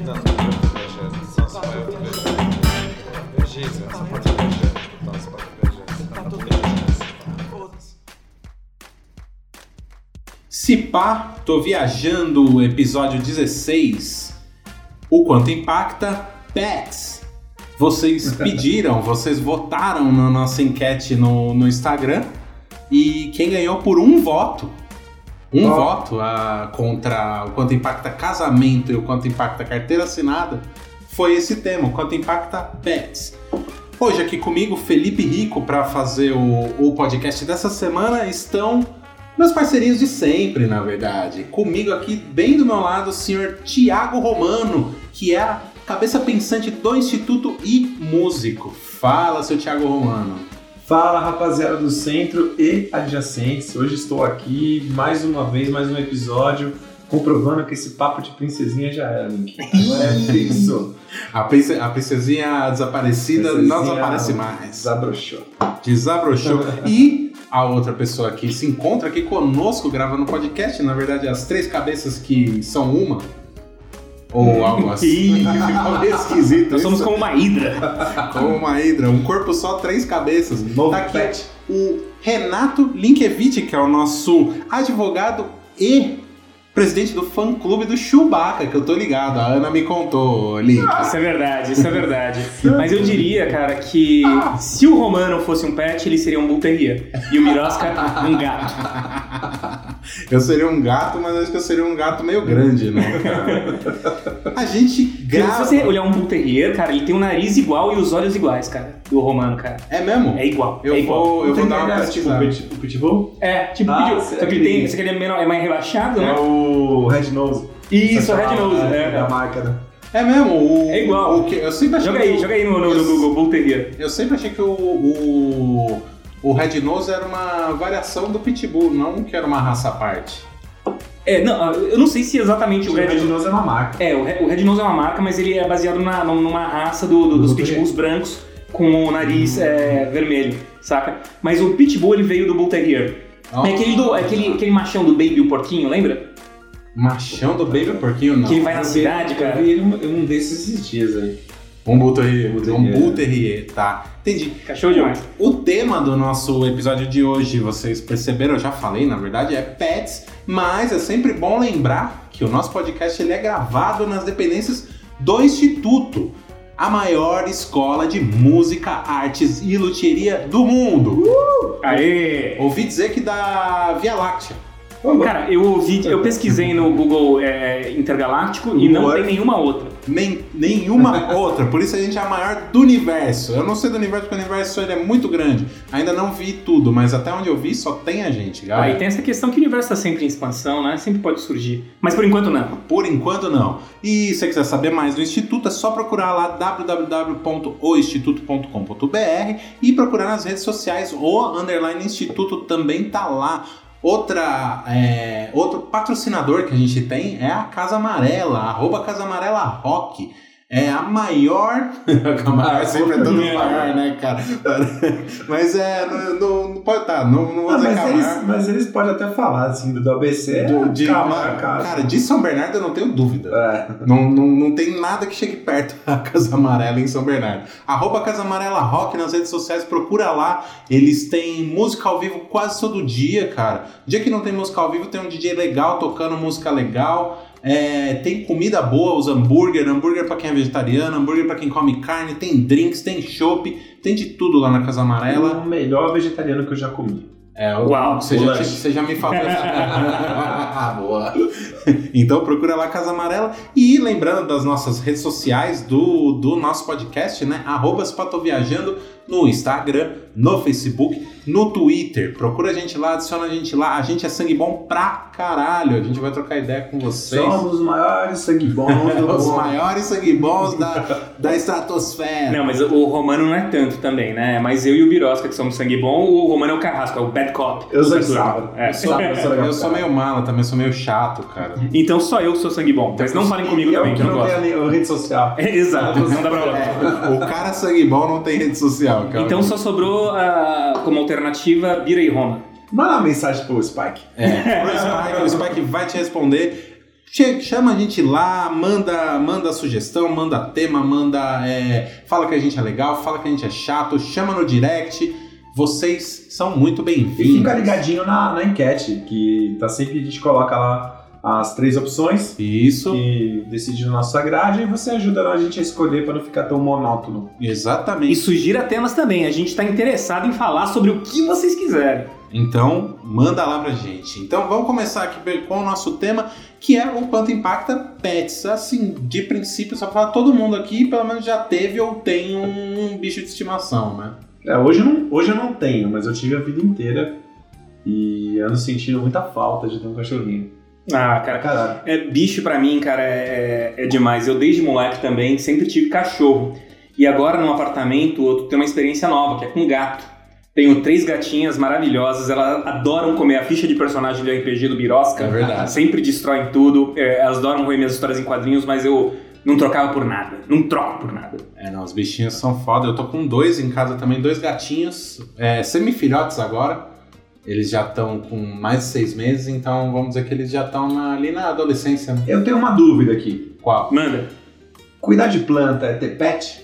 Só pode viajar. Tá. Se pá, tô viajando, episódio 16. O quanto impacta Pets. Vocês pediram, vocês votaram na nossa enquete no, no Instagram e quem ganhou por um voto, um voto ah, contra o quanto impacta casamento e o quanto impacta carteira assinada, foi esse tema, o quanto impacta Pets. Hoje aqui comigo, Felipe Rico, para fazer o, o podcast dessa semana, estão meus parceirinhos de sempre, na verdade. Comigo aqui, bem do meu lado, o senhor Tiago Romano, que é a cabeça pensante do Instituto e músico. Fala, seu Tiago Romano. Fala rapaziada do centro e adjacentes. Hoje estou aqui mais uma vez, mais um episódio, comprovando que esse papo de princesinha já era, Link. Agora é fixo. A, prince- a princesinha desaparecida não Princesinha desaparece mais. Desabrochou. Desabrochou. e a outra pessoa que se encontra aqui conosco gravando podcast, na verdade, as três cabeças que são uma. Ou algo assim. Ficou meio esquisito. Nós somos isso. como uma hidra. Como uma hidra, um corpo só, três cabeças. Novo Tá aqui pet. o Renato Linkevich, que é o nosso advogado e presidente do fã clube do Chewbacca, que eu tô ligado. A Ana me contou, Link. Isso é verdade, isso é verdade. Mas eu diria, cara, que se o Romano fosse um pet, ele seria um Bull Terrier. E o Mirosca, um gato. Eu seria um gato, mas acho que eu seria um gato meio grande, né, cara? A gente Se grava. você olhar um Bull Terrier, cara, ele tem o nariz igual e os olhos iguais, cara, do Romano, cara. É mesmo? É igual, Eu é igual. vou, eu vou dar uma tipo, pesquisada. pit- o Pitbull? É, tipo, Ah, você Só que ele tem. Só que ele é, menor, é mais relaxado, É né? o Red Nose. Isso, o Red Nose. é, É, a marca, né? É mesmo? O, É igual. O que, eu sempre achei Joga que aí, o- joga aí no, no, no Google, Bull Terrier. Eu sempre achei que o, o, o Red Nose era uma variação do Pitbull, não que era uma raça à parte. É, não, eu não sei se exatamente o O Red Red Nose é uma marca. É, o Re- o Red Nose é uma marca, mas ele é baseado na, numa raça do- do- Do dos Bull pitbulls brancos com o nariz é, vermelho, saca? Mas o pitbull ele veio do Bull Terrier. É aquele, do, é aquele, aquele machão do Baby o Porquinho, lembra? Machão do Baby Porquinho, não. Que ele vai na Eu cidade, Eu cara. vi um, um desses esses dias aí. Um Bull Terrier. Bull Um Terrier. Tá. Entendi. Cachorro demais. O tema do nosso episódio de hoje, vocês perceberam, eu já falei, na verdade, é pets, mas é sempre bom lembrar que o nosso podcast ele é gravado nas dependências do Instituto, a maior escola de música, artes e luthieria do mundo. Aê! Ouvi dizer que da Via Láctea. Cara, eu ouvi, eu pesquisei no Google é, Intergaláctico e não tem nenhuma outra. Nem, nenhuma outra, por isso a gente é a maior do universo. Eu não sei do universo porque o universo ele é muito grande. Ainda não vi tudo, mas até onde eu vi só tem a gente, galera. Aí tem essa questão que o universo está sempre em expansão, né? Sempre pode surgir. Mas por enquanto não. Por enquanto não. E se você quiser saber mais do Instituto, é só procurar lá www.oinstituto.com.br e procurar nas redes sociais. O Underline Instituto também tá lá. Outra, é, outro patrocinador que a gente tem é a Casa Amarela, arroba Casa Amarela Rock. É a maior. a maior sempre é tudo maior, né, cara? Mas é. Não, não, pode estar, não, não vou Ah, dizer mas, Camargo. eles, mas eles podem até falar assim do ABC. Do- de- calma, cara. cara, de São Bernardo eu não tenho dúvida. É. Não, não, não tem nada que chegue perto da Casa Amarela em São Bernardo. Arroba Casa Amarela Rock nas redes sociais, procura lá. Eles têm música ao vivo quase todo dia, cara. Dia que não tem música ao vivo, tem um DJ legal tocando música legal. É, tem comida boa, os hambúrguer, hambúrguer pra quem é vegetariano, hambúrguer pra quem come carne, tem drinks, tem chopp, tem de tudo lá na Casa Amarela. O melhor vegetariano que eu já comi. É, o- Uau, você, o já, você já me falou. ah, boa. Então procura lá Casa Amarela. E lembrando das nossas redes sociais do, do nosso podcast, né? Arroba Espatoviajando no Instagram, no Facebook, no Twitter. Procura a gente lá, adiciona a gente lá. A gente é sangue bom pra caralho. A gente vai trocar ideia com vocês. Somos os maiores sangue bons do Os maiores sangue bons da, da estratosfera. Não, mas o Romano não é tanto também, né? Mas eu e o Birosca, que somos sangue bom, o Romano é o carrasco, é o bad cop. Eu sou sábado. É. Eu sou, eu sou legal. Eu sou meio mala também, sou meio chato, cara. Então só eu que sou sangue bom. Mas não falem comigo eu também, que eu não não gosto. tenho nem rede social. É, Exato, não dá pra falar. É, o cara sangue bom não tem rede social, cara. Então só sobrou como alternativa Bira e Roma. Manda uma mensagem pro Spike. É, pro Spike, o Spike vai te responder. chama a gente lá, manda, manda sugestão, manda tema, manda. é, fala que a gente é legal, fala que a gente é chato, chama no direct. Vocês são muito E bem-vindos. fica ligadinho na, na enquete, que tá sempre a gente coloca lá as três opções Isso, e decide na nossa grade e você ajuda a gente a escolher para não ficar tão monótono. exatamente. E sugira temas também. A gente tá interessado em falar sobre o que vocês quiserem. Então, manda lá pra gente. Então, vamos começar aqui com o nosso tema, que é o quanto impacta pets. Assim, de princípio, só pra falar, todo mundo aqui pelo menos já teve ou tem um bicho de estimação, né? É, hoje, eu não, hoje eu não tenho, mas eu tive a vida inteira e ando sentindo muita falta de ter um cachorrinho. Ah, cara, Caralho. É, bicho pra mim, cara, é, é demais. Eu desde moleque também sempre tive cachorro. E agora no apartamento eu tenho uma experiência nova, que é com gato. Tenho três gatinhas maravilhosas, elas adoram comer a ficha de personagem do RPG do Birosca. É verdade. Sempre destroem tudo. É, elas adoram ver minhas histórias em quadrinhos, mas eu não trocava por nada. Não troco por nada. É, não, os bichinhos são foda. Eu tô com dois em casa também, dois gatinhos, é, semifilhotes agora. Eles já estão com mais de seis meses, então vamos dizer que eles já estão ali na adolescência. né? Eu tenho uma dúvida aqui. Qual? Manda. Cuidar de planta é ter pet?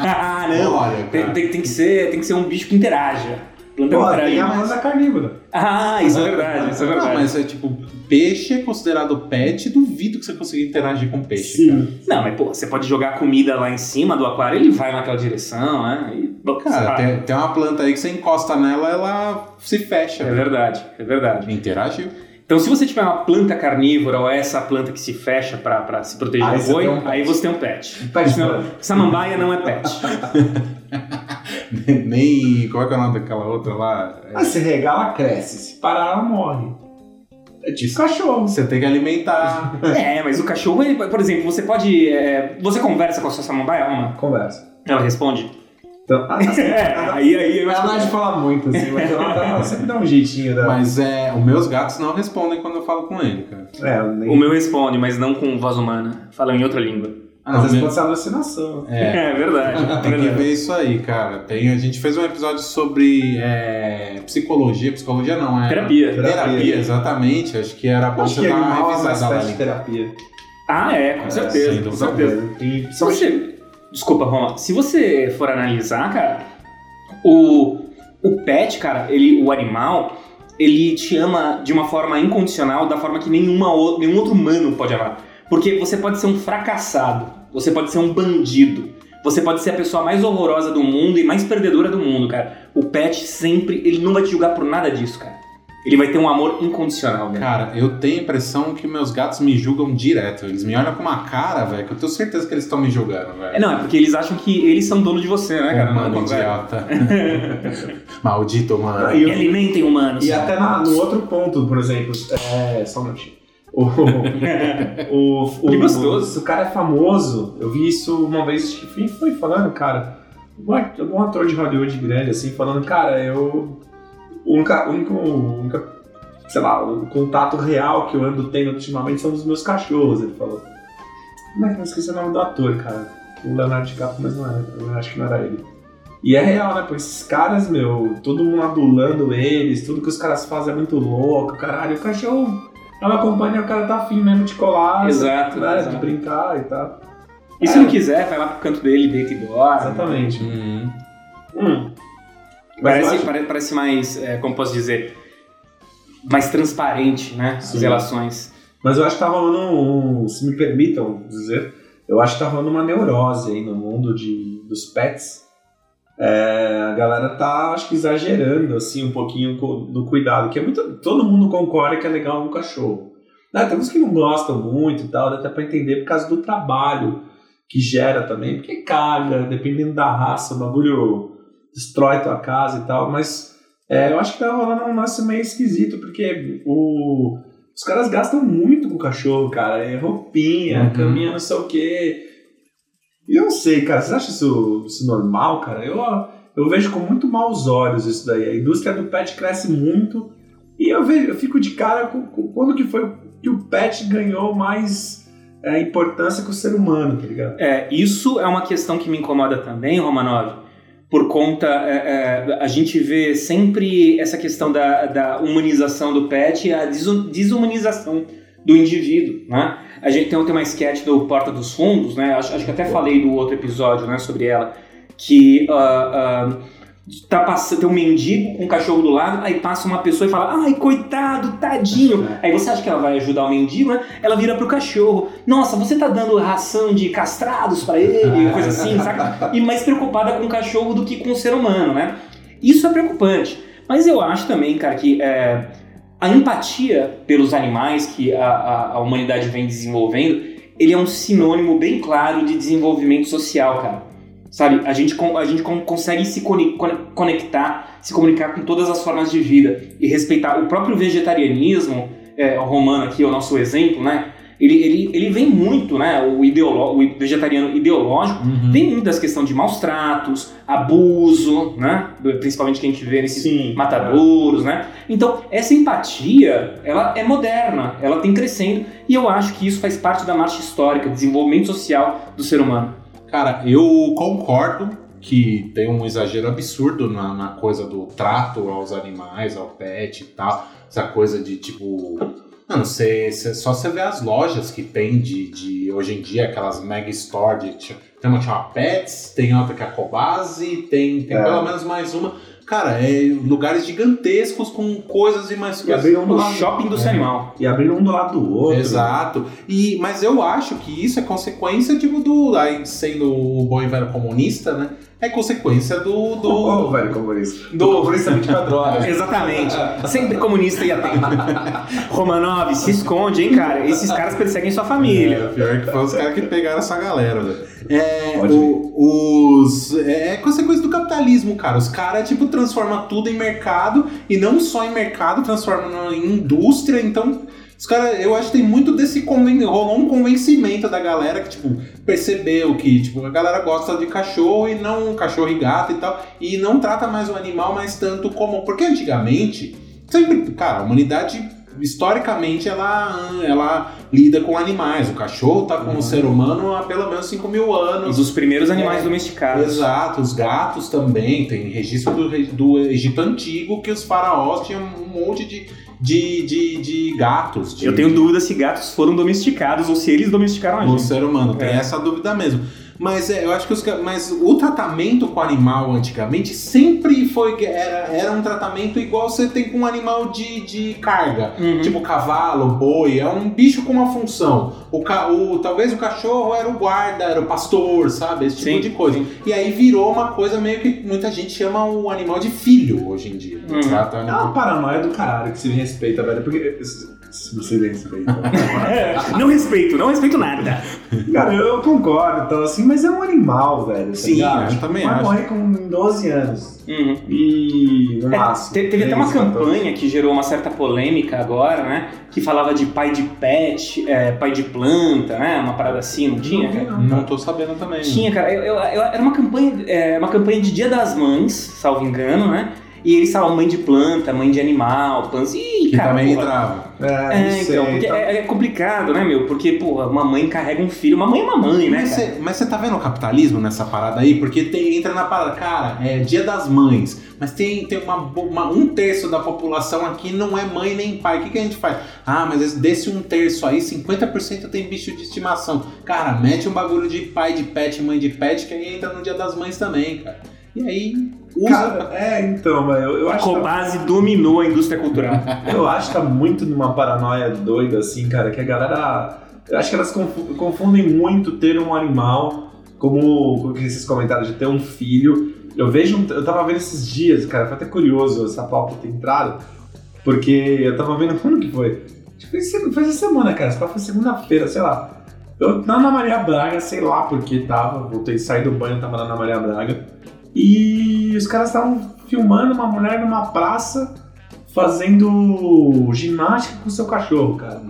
ah, não. Olha, Tem, tem- tem que ser, tem que ser um bicho que interaja. Planta Pô, não tem a planta carnívora. Ah, isso é verdade, isso é verdade. Não, mas é tipo, peixe é considerado pet, duvido que você consiga interagir com peixe. cara. Não, mas pô, você pode jogar comida lá em cima do aquário, ele vai naquela direção, né? E, bom, Cara, tem, tem uma planta aí que você encosta nela, ela se fecha. É verdade, é verdade. Interagiu. Então, se você tiver uma planta carnívora ou essa planta que se fecha pra, pra se proteger Aí do boi, um aí você tem um pet. Pet Senão- planta. Samambaia não é pet. Nem. Como é que é o nome daquela outra lá? Ah, se regar, ela cresce. Se parar, ela morre. É tipo cachorro. Você tem que alimentar. é, mas o cachorro, ele- por exemplo, você pode. é, você conversa com a sua samambaia, Alma? Conversa. Ela responde? Então, assim, É, aí, aí eu ela não é de falar muito, assim, mas ela, dá- ela sempre dá um jeitinho da. Mas é. Os meus gatos não respondem quando eu falo com ele, cara. É, nem... O meu responde, mas não com voz humana. Fala em outra língua. Às vezes pode ser alucinação. É. É, verdade. Tem que ver isso aí, cara. Tem, a gente fez um episódio sobre é, psicologia. Psicologia não, é. Terapia. Terapia, Terapia. exatamente. Acho que era bom você dar uma revisada lá. terapia. Ah, é, com É, certeza, com certeza. Tem- Se você. Desculpa, Roma. Se você for analisar, cara, o, o pet, cara, ele, o animal, ele te ama de uma forma incondicional, da forma que nenhuma, nenhum outro humano pode amar. Porque você pode ser um fracassado, você pode ser um bandido, você pode ser a pessoa mais horrorosa do mundo e mais perdedora do mundo, cara. O pet sempre, ele não vai te julgar por nada disso, cara. Ele vai ter um amor incondicional, né? Cara, eu tenho a impressão que meus gatos me julgam direto. Eles me olham com uma cara, velho, que eu tenho certeza que eles estão me julgando, velho. É, não, é porque eles acham que eles são dono de você, né, cara? mano, Não, não, idiota. Maldito, mano. Ah, e E alimentem humanos. E até na- no outro ponto, por exemplo, é. Só um minutinho. O, o, o, Que gostoso. Se o cara é famoso, eu vi isso uma vez, que foi- falando, cara. Um at- ator de Hollywood grande, assim, falando, cara, eu. O único, único, única, sei lá, o contato real que eu ando tendo ultimamente são os meus cachorros, ele falou. Como é que eu esqueci o nome do ator, cara? O Leonardo DiCaprio, mas não era, eu acho que não era ele. E é real, né? Pô, esses caras, meu, todo mundo adulando eles, tudo que os caras fazem é muito louco, caralho. O cachorro é uma companhia, o cara tá afim mesmo de colar, Exato, né? exato. De brincar e tal. E se não quiser, vai lá pro canto dele, deita e dorme. Exatamente. Uhum. Hum. Parece, acho- parece mais, é, como posso dizer, mais transparente, né? As Sim. relações. Mas eu acho que tá rolando um, se me permitam dizer, eu acho que tá rolando uma neurose aí no mundo de, dos pets. É, a galera tá, acho que exagerando, assim, um pouquinho do cuidado, que é muito, todo mundo concorda que é legal um cachorro. Né, tem uns que não gostam muito e tal, dá até pra entender por causa do trabalho que gera também, porque caga, dependendo da raça, o bagulho destrói tua casa e tal, mas é, eu acho que tá rolando um lance meio esquisito, porque o, os caras gastam muito com o cachorro, cara. É roupinha, Uhum. caminha, não sei o quê. E eu não sei, cara. Você acha isso, isso normal, cara? Eu, eu vejo com muito maus olhos isso daí. A indústria do pet cresce muito. E eu, vejo, eu fico de cara com, com quando que foi que o pet ganhou mais é, importância que o ser humano, tá ligado? É, isso é uma questão que me incomoda também, Romanov, por conta. é, é, a gente vê sempre essa questão da, da humanização do pet e a desu- desumanização do indivíduo, né? A gente tem, tem uma sketch do Porta dos Fundos, né? Acho, acho que até falei do outro episódio, né, sobre ela, que uh, uh, tá passando, tem um mendigo com um cachorro do lado, aí passa uma pessoa e fala, ai, coitado, tadinho. Aí você acha que ela vai ajudar o mendigo, né? Ela vira pro cachorro, nossa, você tá dando ração de castrados para ele, coisa assim, saca? E mais preocupada com o cachorro do que com o ser humano, né? Isso é preocupante. Mas eu acho também, cara, que é, a empatia pelos animais que a, a, a humanidade vem desenvolvendo, ele é um sinônimo bem claro de desenvolvimento social, cara. Sabe, a gente, a gente consegue se conectar, se comunicar com todas as formas de vida e respeitar o próprio vegetarianismo, é, romano aqui é o nosso exemplo, né? Ele, ele, ele vem muito, né? O, ideolo, o vegetariano ideológico uhum. vem muito das questões de maus tratos, abuso, né? Principalmente que a gente vê nesses Sim. matadouros, né? Então, essa empatia, ela é moderna, ela tem crescendo e eu acho que isso faz parte da marcha histórica, desenvolvimento social do ser humano. Cara, eu concordo que tem um exagero absurdo na, na, coisa do trato aos animais, ao pet e tal. Essa coisa de tipo. Mano, você, você, só você vê as lojas que tem de, de hoje em dia, aquelas mega store de. Tem uma que chama Pets, tem outra que é a Cobase, tem, tem é. pelo menos mais uma Cara, é lugares gigantescos com coisas e mais coisas. E um do lado, shopping do é. animal. E abrindo um do lado do outro. Exato. E, mas eu acho que isso é consequência tipo, do. Aí, sendo o bom e velho comunista, né? É consequência do. do... Oh, velho comunista. Do, do comunista 24 horas. Exatamente. Sempre comunista e atento. Romanov, se esconde, hein, cara? Esses caras perseguem sua família. É, pior que foi os caras que pegaram essa galera, velho. É, o, os, é consequência do capitalismo, cara. Os caras, tipo, transformam tudo em mercado e não só em mercado, transformam em indústria. Então, os caras, eu acho que tem muito desse conven... rolou um convencimento da galera que, tipo, percebeu que, tipo, a galera gosta de cachorro e não cachorro e gato e tal, e não trata mais o animal mais tanto como. Porque antigamente, sempre, cara, a humanidade historicamente ela, ela lida com animais. O cachorro tá com uhum. o ser humano há pelo menos 5 mil anos. E dos primeiros animais é, domesticados. Exato, os gatos também. Tem registro do, do Egito Antigo que os faraós tinham um monte de de, de, de gatos. De, eu tenho dúvida se gatos foram domesticados ou se eles domesticaram a gente. O ser humano, tem é. essa dúvida mesmo. Mas é, eu acho que os, mas o tratamento com o animal antigamente sempre foi era, era um tratamento igual você tem com um animal de, de carga, uhum. tipo cavalo, boi, é um bicho com uma função. O, o talvez o cachorro era o guarda, era o pastor, sabe, esse tipo sim, de coisa. Sim. E aí virou uma coisa meio que muita gente chama o animal de filho hoje em dia. Uhum. É uma paranoia do caralho que se respeita, velho, porque silêncio aí. é, não respeito, não respeito nada. Cara, eu concordo, então, assim, mas é um animal, velho. Tá Sim, eu tipo, também vai acho. morrer com 12 anos. Uhum. E no é. Teve até uma campanha que gerou uma certa polêmica agora, né? Que falava de pai de pet, é, pai de planta, né? Uma parada assim, não tinha? Não, não, não tô sabendo também. Tinha, cara. Eu, eu, eu, era uma campanha, é, uma campanha de Dia das Mães, salvo engano, né? E eles falam mãe de planta, mãe de animal, planta. Ih, que cara. também entrava. É, é então, porque tá... é, é, complicado, né, meu? Porque, porra, uma mãe carrega um filho, uma mãe é uma mãe, né? Mas você tá vendo o capitalismo nessa parada aí? Porque tem, entra na parada, cara, é dia das mães, mas tem, tem uma, uma, um terço da população aqui não é mãe nem pai. O que, que a gente faz? Ah, mas desse um terço aí, 50% tem bicho de estimação. Cara, mete um bagulho de pai de pet, mãe de pet, que aí entra no dia das mães também, cara. E aí usa. Cara, é, então, eu, eu acho. A Cobase tá... dominou a indústria cultural. eu acho que tá muito numa paranoia doida, assim, cara, que a galera. Eu acho que elas confundem muito ter um animal, como, esses comentários de ter um filho. Eu vejo. Eu tava vendo esses dias, cara, foi até curioso essa pauta ter entrado, porque eu tava vendo. Quando que foi? Foi, foi essa semana, cara. Foi segunda-feira, sei lá. Eu na Ana Maria Braga, sei lá por que tava. Voltei, sair do banho, tava na Ana Maria Braga. E os caras estavam filmando uma mulher numa praça fazendo ginástica com seu cachorro, cara.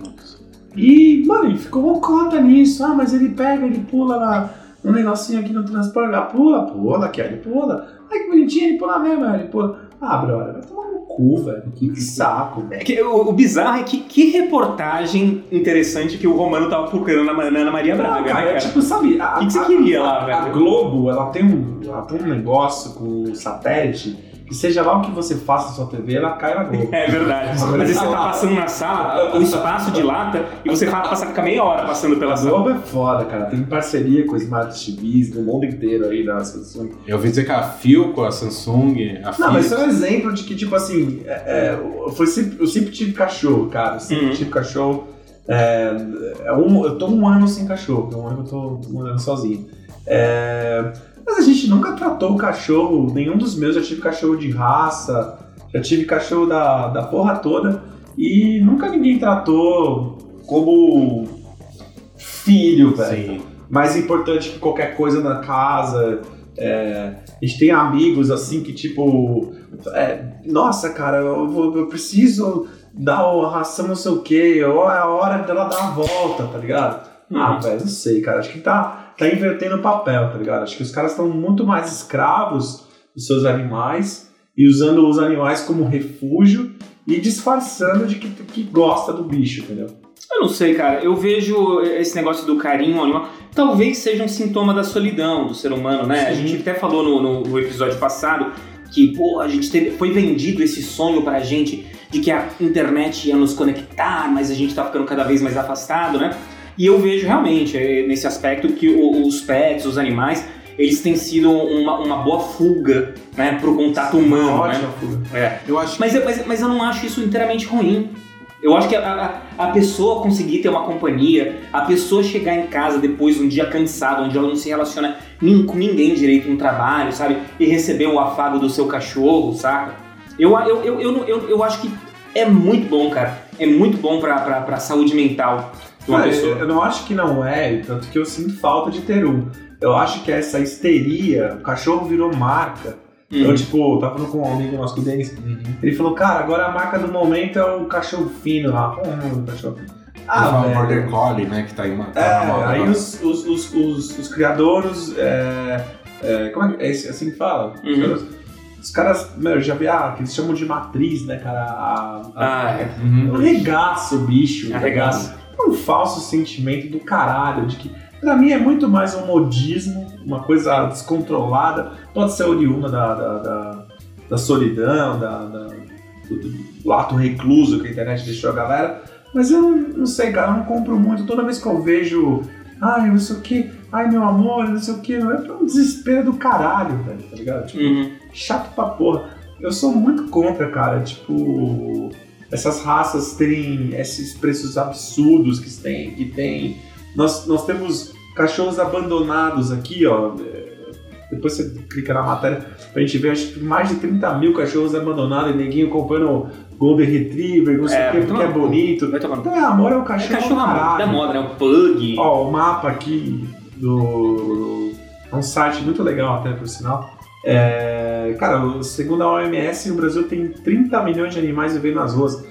E, mano, ficou conta nisso. Ah, mas ele pega, ele pula na, no negocinho aqui no transporte. Ah, pula, pula, que ele pula. Ai, que bonitinho, ele pula mesmo, ele pula. Ah, brother, vai tomar no cu, velho. Que saco, velho. É que, o, o, bizarro é que que reportagem interessante que o Romano tava procurando na, na Ana Maria Braga, cara, né, cara? Tipo, sabe... O que, que, você queria lá, velho? A Globo, ela tem, um, ela tem um negócio com o satélite que seja lá o que você faça na sua TV, ela cai na Globo. É verdade. Às vezes você tá passando na sala, o espaço dilata e você fala, passa fica meia hora passando pela A sala. Globo é foda, cara. Tem parceria com Smart TVs do mundo inteiro aí da Samsung. Eu ouvi dizer que a Philco, a Samsung, a Não, mas Philips... isso é um exemplo de que, tipo assim, é, é, foi sempre, eu sempre tive cachorro, cara. Eu sempre Uhum. tive cachorro. É, é um, eu tô um ano sem cachorro, é um ano que eu tô morando sozinho. É, mas a gente nunca tratou o cachorro, nenhum dos meus, já tive cachorro de raça, já tive cachorro da, da porra toda, e nunca ninguém tratou como filho, velho Sim. mais importante que qualquer coisa na casa. É, a gente tem amigos assim que tipo, é, nossa cara, eu, vou- eu preciso dar a ração não sei o que, ou é a hora dela dar a volta, tá ligado? Ah, Uhum. velho, não sei, cara, acho que tá, tá invertendo o papel, tá ligado? Acho que os caras estão muito mais escravos dos seus animais e usando os animais como refúgio e disfarçando de que, que gosta do bicho, entendeu? Eu não sei, cara. Eu vejo esse negócio do carinho animal. Talvez seja um sintoma da solidão do ser humano, né? A Sim. gente até falou no, no- no episódio passado que, pô, a gente teve, foi vendido esse sonho pra gente de que a internet ia nos conectar, mas a gente tá ficando cada vez mais afastado, né? E eu vejo realmente, é, nesse aspecto, que o- os pets, os animais, eles têm sido uma, uma boa fuga, né, pro contato humano, né? Ótima fuga. É. Eu acho Mas, eu- mas, mas eu não acho isso inteiramente ruim. Eu acho que a, a, a pessoa conseguir ter uma companhia, a pessoa chegar em casa depois de um dia cansado, onde ela não se relaciona nin- com ninguém direito no trabalho, sabe? E receber o afago do seu cachorro, saca? Eu, eu, eu, eu, eu, eu acho que é muito bom, cara. É muito bom pra, pra, pra saúde mental uma pessoa. Eu, não acho que não é, tanto que eu sinto falta de ter um. Eu acho que essa histeria, o cachorro virou marca. Hum. Eu, tipo, tava falando com um amigo nosso, com o Denis, Uhum. ele falou, cara, agora a marca do momento é o cachorro fino lá. É do cachorro? Ah, o. Border Collie, né, que tá em uma... tá É, moda aí os, os, os, os, os criadores, é, é, como é que é assim que fala? Uhum. Os caras, meu, eu já vi, ah, que eles chamam de matriz, né, cara? A, a, Ah, é. Uhum. Arregaça o bicho. Arregaça. ligado? É um falso sentimento do caralho, de que pra mim é muito mais um modismo, uma coisa descontrolada, pode ser oriunda da, da, da, da solidão, da, da- do, do ato recluso que a internet deixou a galera, mas eu não, não sei, cara, eu não compro muito. Toda vez que eu vejo, ai, não sei o que, ai, meu amor, não sei o que, é um desespero do caralho, velho, tá ligado? Tipo, Uhum. chato pra porra. Eu sou muito contra, cara, tipo, essas raças terem esses preços absurdos que tem. Que tem. Nós, nós temos cachorros abandonados aqui, ó. é, Depois você clica na matéria pra gente ver, acho que mais de 30 mil cachorros abandonados e neguinho comprando Golden Retriever, não sei É, o que, porque é bonito. Vai. Então é amor é o É cachorro, cachorro caralho. da moda, né? O pug. Ó, o mapa aqui do. É um site muito legal até, por sinal. É, cara, segundo a OMS, o Brasil tem 30 milhões de animais vivendo nas ruas.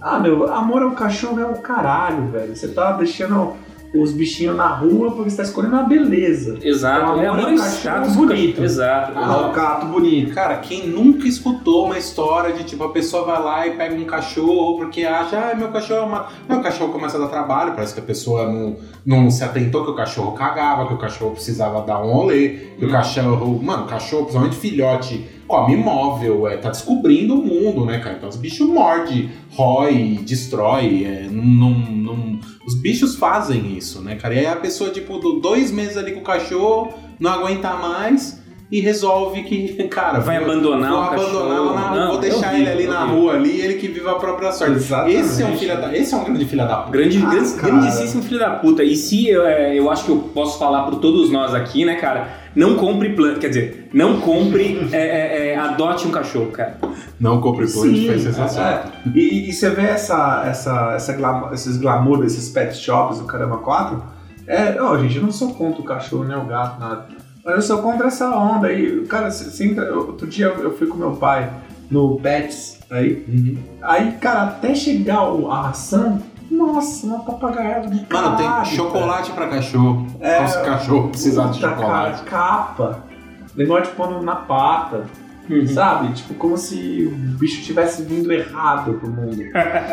Ah, meu, amor ao cachorro é o caralho, velho. Você tá deixando os bichinhos na rua porque você tá escolhendo a beleza. Exato. É É um amor status bonito. Exato. Ah, o gato bonito. Cara, quem nunca escutou uma história de tipo, a pessoa vai lá e pega um cachorro porque acha, ah, meu cachorro é uma. O cachorro começa a dar trabalho, parece que a pessoa não, não se atentou que o cachorro cagava, que o cachorro precisava dar um rolê, que o Hum. cachorro. Mano, o cachorro, principalmente filhote, come imóvel, é, tá descobrindo o mundo, né, cara? Então os bichos mordem, rói, destrói, é, não, não, Os bichos fazem isso, né, cara? E aí a pessoa, tipo, do- dois meses ali com o cachorro, não aguenta mais. E resolve que, cara, Vai vou- abandonar vou o abandonar cachorro. na- Não, vou deixar é ele ali na rua ali, ele que vive a própria sorte. Exatamente. Esse é um filho da, esse é um grande filho da puta. Grande, Ah, grande- grandíssimo filho da puta. E se eu, é, eu acho que eu posso falar por todos nós aqui, né, cara? Não compre plano. Quer dizer, não compre. é, é, é, adote um cachorro, cara. Não compre plant, Sim, foi sensacional. é. E, e- e você vê essa, essa, essa glamour, esses glamour desses pet shops, o Caramba 4. É, ó, gente, eu não sou contra o cachorro, nem o gato, nada. Mas eu sou contra essa onda aí. Cara, você, você entra, outro dia eu, fui com meu pai no Pets aí. Uhum. Aí, cara, até chegar a ração, nossa, uma papagaiada de Mano, tem chocolate pra cachorro. É. Se o cachorro precisasse de chocolate. Cara, capa. Negócio de pôr na pata. Sabe? Tipo, como se o bicho tivesse vindo errado pro mundo.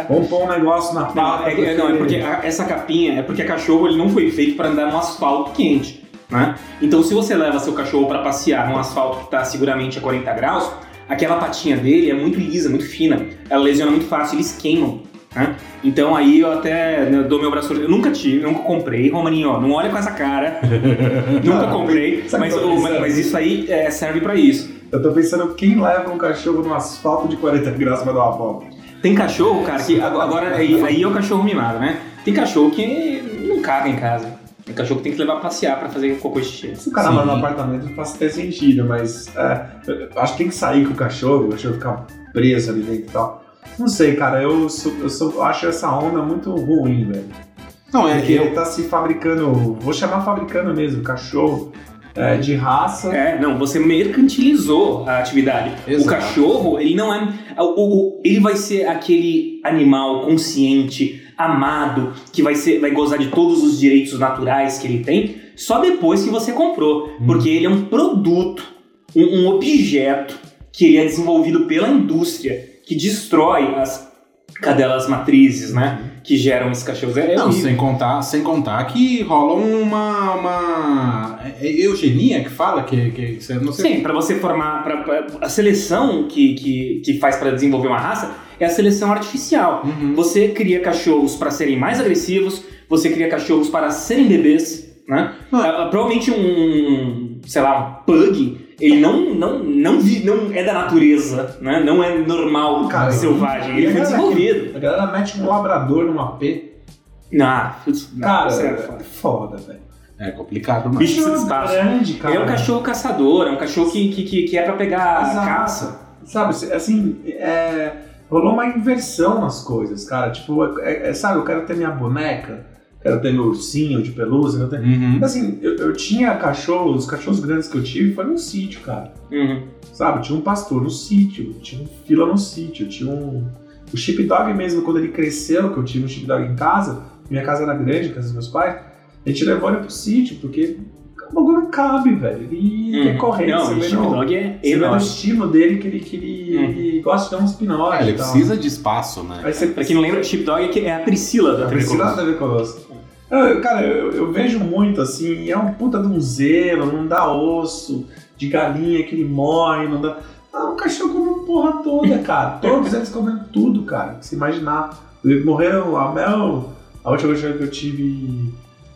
Vamos pôr um negócio na Não, pata. é, é- não, é porque a- essa capinha é porque cachorro ele não foi feito para andar no asfalto quente, né? Então se você leva seu cachorro para passear num asfalto que está seguramente a 40 graus, aquela patinha dele é muito lisa, muito fina. Ela lesiona muito fácil, eles queimam. Né? Então aí eu até né, dou meu braço. Eu nunca tive, nunca comprei. Romaninho, ó, não olha com essa cara. nunca comprei. Mas, mas, mas isso aí é, serve pra isso. Eu tô pensando quem leva um cachorro no asfalto de 40 graus pra dar uma volta. Tem cachorro, cara, que agora aí, aí é o cachorro mimado, né? Tem cachorro que não caga em casa. Tem cachorro que tem que levar pra passear pra fazer cocô xixi. Se o cara mora no apartamento, faz até sentido, mas é, acho que tem que sair com o cachorro, o cachorro ficar preso ali dentro e tal. Não sei, cara, eu, sou- eu, sou- eu acho essa onda muito ruim, velho. Não, é Porque que ele tá se fabricando, vou chamar fabricando mesmo, cachorro é, de raça. É, não, você mercantilizou a atividade. O Exato. cachorro, ele não é. o- o- ele vai ser aquele animal consciente, amado, que vai, ser, vai gozar de todos os direitos naturais que ele tem, só depois que você comprou. Porque ele é um produto, um, um objeto que ele é desenvolvido pela indústria, que destrói as cadelas matrizes, né? Que geram esses cachorros. É, é Não, horrível. sem contar, sem contar que rola uma. uma é é eugenia que fala que, que você não sei. Sim, para você formar. Pra, pra- a seleção que, que, que faz para desenvolver uma raça é a seleção artificial. Uhum. Você cria cachorros para serem mais agressivos, você cria cachorros para serem bebês, né? Ah. Ah, Provavelmente um, sei lá, um pug, ele não, não, não, vi- não é da natureza, né? Não é normal, Cara, selvagem. Ele foi é desenvolvido. A galera mete um labrador numa P. Não, Cara, é é foda. foda, velho. É complicado, mas. Bicho espaço. grande, cara. Ele é um cachorro caçador, é um cachorro que, que, que, que é para pegar Exato. caça. Sabe, assim, é, rolou uma inversão nas coisas, cara. Tipo, é- é- sabe, eu quero ter minha boneca, quero ter meu ursinho de pelúcia. Quero ter... Uhum. Assim, eu, eu tinha cachorros, os cachorros grandes que eu tive foi no sítio, cara. Uhum. Sabe, tinha um pastor no sítio, tinha um fila no sítio, tinha um. O sheepdog mesmo, quando ele cresceu, que eu tive um sheepdog em casa, minha casa era grande, a casa dos meus pais, a gente levou ele pro sítio, porque o bagulho não cabe, velho. Ele Uhum. quer correr, Não, você o sheepdog é você vê no enorme. estilo dele que ele, que ele, Uhum. ele gosta de dar uns pinotes. É, ele precisa de espaço, né? Aí você Pra quem não lembra, Sheepdog é que- é a Priscila da a TV Priscila Colosso. TV Colosso. Eu- Cara, eu, eu vejo muito assim, é um puta de um zelo, não dá osso, de galinha que ele morre, não dá. Ah, o cachorro come porra toda, cara. Todos eles comendo tudo, cara. que Se imaginar. Morreram, a Mel, a última cachorra que eu tive,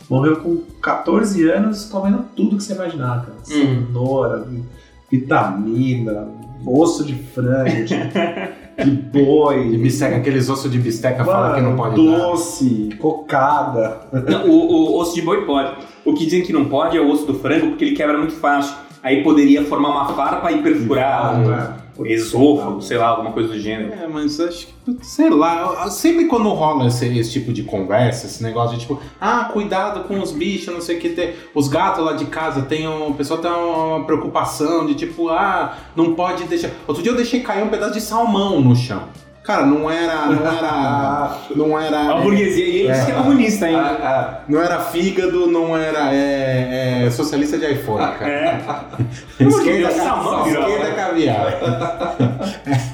morreu com 14 anos comendo tudo que você imaginar, cara. Hum. Cenoura, vi- vitamina, osso de frango, de, de boi. De bisteca, aqueles ossos de bisteca fala que não pode dar. doce, cocada. Não, o, o osso de boi pode. O que dizem que não pode é o osso do frango, porque ele quebra muito fácil. Aí poderia formar uma farpa e perfurar um esôfago, sei lá, alguma coisa do gênero. É, mas acho que, sei lá, sempre quando rola esse, esse tipo de conversa, esse negócio de tipo, ah, cuidado com os bichos, não sei o que, tem, os gatos lá de casa tem um, o pessoal tem uma preocupação de tipo, ah, não pode deixar. Outro dia eu deixei cair um pedaço de salmão no chão. Cara, não era, não era, não A era, burguesia, e ele disse que é comunista ainda. Ah, não era fígado, não era é, é, socialista de iPhone, cara. É. Esquerda, esquerda caviar.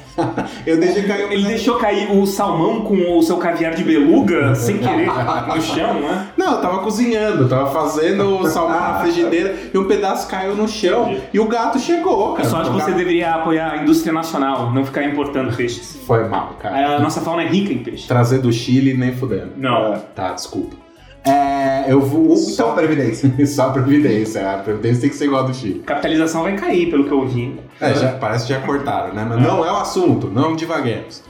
Eu deixei cair Ele deixou cair o salmão com o seu caviar de beluga sem querer no chão, né? Não, eu tava cozinhando, eu tava fazendo o salmão na frigideira e um pedaço caiu no chão e o gato chegou, Eu cara. só acho que você deveria apoiar a indústria nacional, não ficar importando peixes. Foi mal, cara. A nossa fauna é rica em peixe. Trazer do Chile nem fudendo. Não. Tá, desculpa. É, eu vou. Só a previdência. Só a Previdência. A Previdência tem que ser igual a do Chile. Capitalização vai cair, pelo que eu ouvi. É, já, parece que já cortaram, né? Mas não é o assunto, não divaguemos.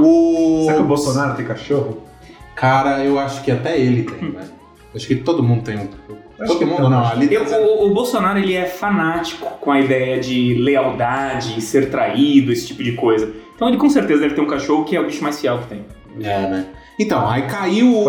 O. Será que o Bolsonaro tem cachorro? Cara, eu acho que até ele tem, né? Acho que todo mundo tem um. Acho Todo mundo não. não, ali Eu- o, o Bolsonaro ele é fanático com a ideia de lealdade, ser traído, esse tipo de coisa. Então ele com certeza deve ter um cachorro que é o bicho mais fiel que tem. É, né? Então, aí caiu o,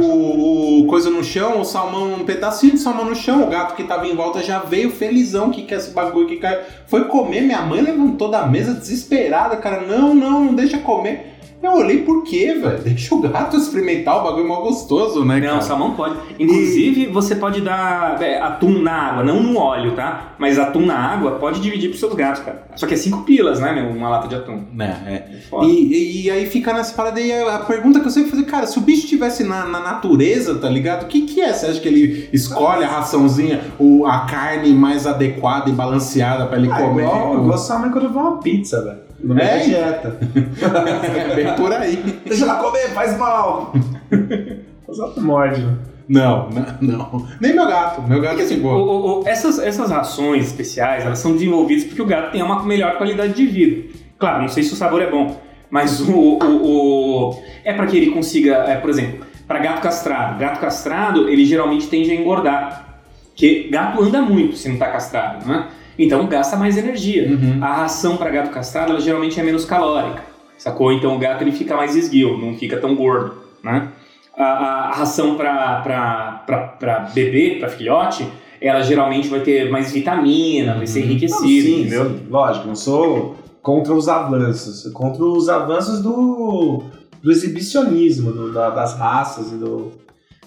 o- o coisa no chão, o salmão, um pedacinho de salmão no chão, o gato que tava em volta já veio felizão que quer esse bagulho que caiu. Foi comer, minha mãe levantou da mesa desesperada, cara, não, não, não deixa comer. Eu olhei por quê, velho? Deixa o gato experimentar o bagulho mó gostoso, né, Não, cara? salmão pode. Inclusive, você pode dar é, atum na água, não no óleo, tá? Mas atum na água pode dividir pros seus gatos, cara. Só que é 5 pilas, né, meu? Uma lata de atum. É, é. E, e- e aí fica nessa parada aí, a, pergunta que eu sempre falei, cara, se o bicho estivesse na, na natureza, tá ligado? O que que é? Você acha que ele escolhe a raçãozinha, o, a carne mais adequada e balanceada pra ele Ah, comer? igual, igual sua mãe quando vê uma pizza, velho. Meio É? dieta. É bem por aí. Deixa ela comer, faz mal. Os outros mordem, né? Não, não, não. Nem meu gato. Meu gato é assim, pô. essas, essas rações especiais, elas são desenvolvidas porque o gato tem uma melhor qualidade de vida. Claro, não sei se o sabor é bom, mas o, o- o- é para que ele consiga, é, por exemplo, para gato castrado. Gato castrado, ele geralmente tende a engordar, porque gato anda muito se não tá castrado, né? Então gasta mais energia. Uhum. A ração para gato castrado, ela geralmente é menos calórica, sacou? Então o gato ele fica mais esguio, não fica tão gordo, né? A, a- a ração para bebê, para filhote, ela geralmente vai ter mais vitamina, vai ser Não, enriquecida, sim, entendeu? sim, lógico, não sou contra os avanços. Contra os avanços do, do exibicionismo, do- da- das raças e do.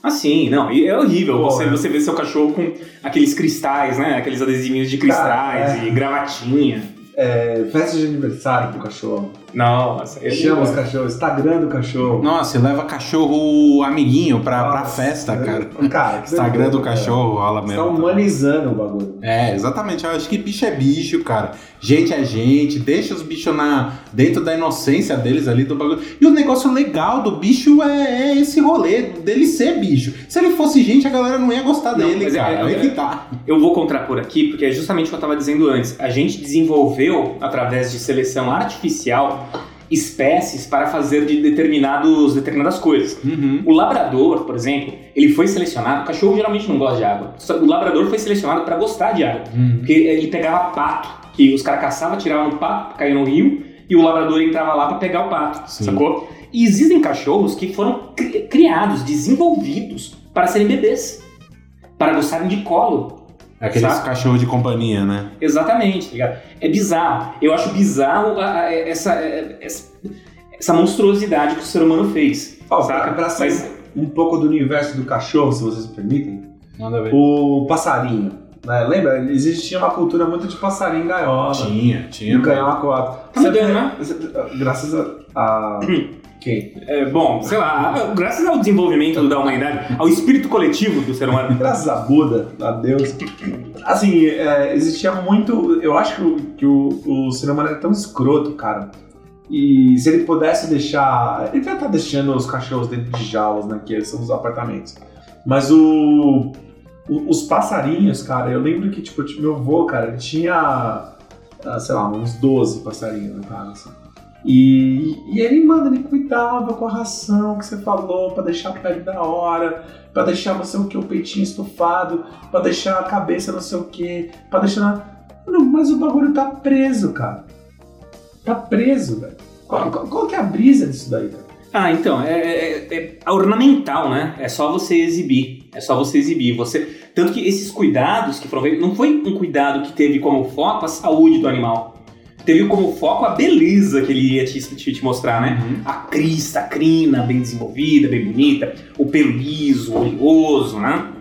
Assim, não, e é horrível você, é. você ver seu cachorro com aqueles cristais, né? Aqueles adesivinhos de cristais Cara, é. e gravatinha. É, festa de aniversário pro cachorro. Nossa, é Chama os cachorros, Instagram do cachorro. Nossa, leva cachorro amiguinho pra, pra Nossa, festa, cara. Cara, que Instagram do cara. cachorro rola Você mesmo. tá humanizando o bagulho. É, exatamente. Eu acho que bicho é bicho, cara. Gente é gente. Deixa os bichos na, dentro da inocência deles ali do bagulho. E o negócio legal do bicho é, é esse rolê dele ser bicho. Se ele fosse gente, a galera não ia gostar Não, dele, é- cara. é- Aí é- que tá. Eu vou contrapor aqui, porque é justamente o que eu estava dizendo antes. A gente desenvolveu, através de seleção artificial, espécies para fazer de determinados, determinadas coisas. Uhum. O labrador, por exemplo, ele foi selecionado. O cachorro geralmente não gosta de água. O labrador foi selecionado para gostar de água. Uhum. Porque ele pegava pato, que os caras caçavam, tiravam no pato, caía no rio, e o labrador entrava lá para pegar o pato, Sim. sacou? E existem cachorros que foram cri- criados, desenvolvidos para serem bebês, para gostarem de colo. Aqueles Saca? cachorros de companhia, né? Exatamente, tá ligado? É bizarro. Eu acho bizarro a- a- essa, essa, essa monstruosidade que o ser humano fez. Ó, saca? pra, pra sair Mas- um pouco do universo do cachorro, se vocês me permitem, Manda ver. o passarinho. Né? Lembra? Existia uma cultura muito de passarinho em gaiola. Tinha, E tinha. o canhão aquático. Tá mudando, né? Graças a. a... Quem? É, bom, sei lá, graças ao desenvolvimento da humanidade, ao espírito coletivo do ser humano. Graças a Buda, a Deus. Assim, é, existia muito. Eu acho que, o, que o, o ser humano é tão escroto, cara. E se ele pudesse deixar. Ele já tá deixando os cachorros dentro de jaulas, né? Que são os apartamentos. Mas o, os passarinhos, cara, eu lembro que, tipo, meu avô, cara, ele tinha, ah, sei lá, uns 12 passarinhos na casa, assim. E, e ele, mano, ele cuidava com a ração que você falou, pra deixar a pele da hora, pra deixar não sei o que, o peitinho estufado, pra deixar a cabeça não sei o que, pra deixar. Mano, mas o bagulho tá preso, cara. Tá preso, velho. Qual, qual- qual que é a brisa disso daí, velho? Ah, então, é, é- é ornamental, né? É só você exibir. É só você exibir. Você... Tanto que esses cuidados que foram feitos, não foi um cuidado que teve como foco a saúde do animal. Teve como foco a beleza que ele ia te, te, te mostrar, né? Uhum. A crista, a crina, bem desenvolvida, bem bonita, o pelo liso, oleoso, né?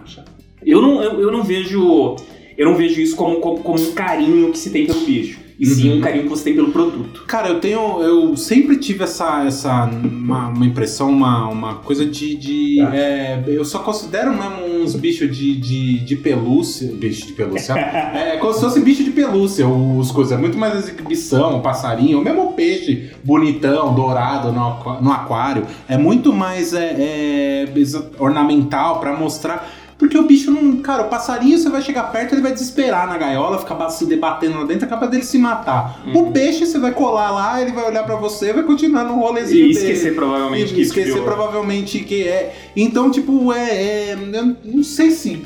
Eu não, eu, eu não vejo. Eu não vejo isso como, como, como um carinho que se tem pelo bicho. E sim Uhum. um carinho que você tem pelo produto. Cara, eu tenho. Eu sempre tive essa. essa uma, uma impressão, uma, uma coisa de. de Ah. é, eu só considero mesmo uns bichos de, de, de pelúcia. Bicho de pelúcia. é como se fosse bicho de pelúcia, os coisas. É muito mais exibição, passarinho, o mesmo peixe bonitão, dourado no, no aquário. É muito mais é, é, ornamental pra mostrar. Porque o bicho não. Cara, o passarinho, você vai chegar perto, ele vai desesperar na gaiola, ficar se debatendo lá dentro, é capaz dele se matar. Uhum. O peixe, você vai colar lá, ele vai olhar pra você, vai continuar no rolezinho E dele. esquecer provavelmente E que esquecer provavelmente que é. Então, tipo, é. é- eu não sei se.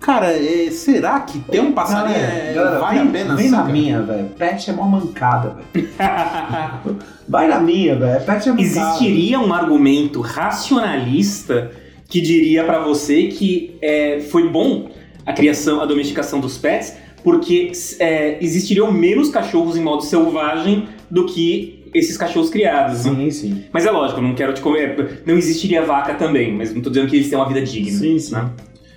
Cara, é, será que ter um passarinho é, vale a pena vem assim, na cara? minha, velho. Pet é mó mancada, velho. Vai na minha, velho. Pet é mancada. Existiria um argumento racionalista que diria pra você que é, foi bom a criação, a domesticação dos pets, porque é, existiriam menos cachorros em modo selvagem do que esses cachorros criados. né? Sim, sim. Mas é lógico, não quero te comer. Não existiria vaca também, mas não tô dizendo que eles têm uma vida digna. Sim, sim. né?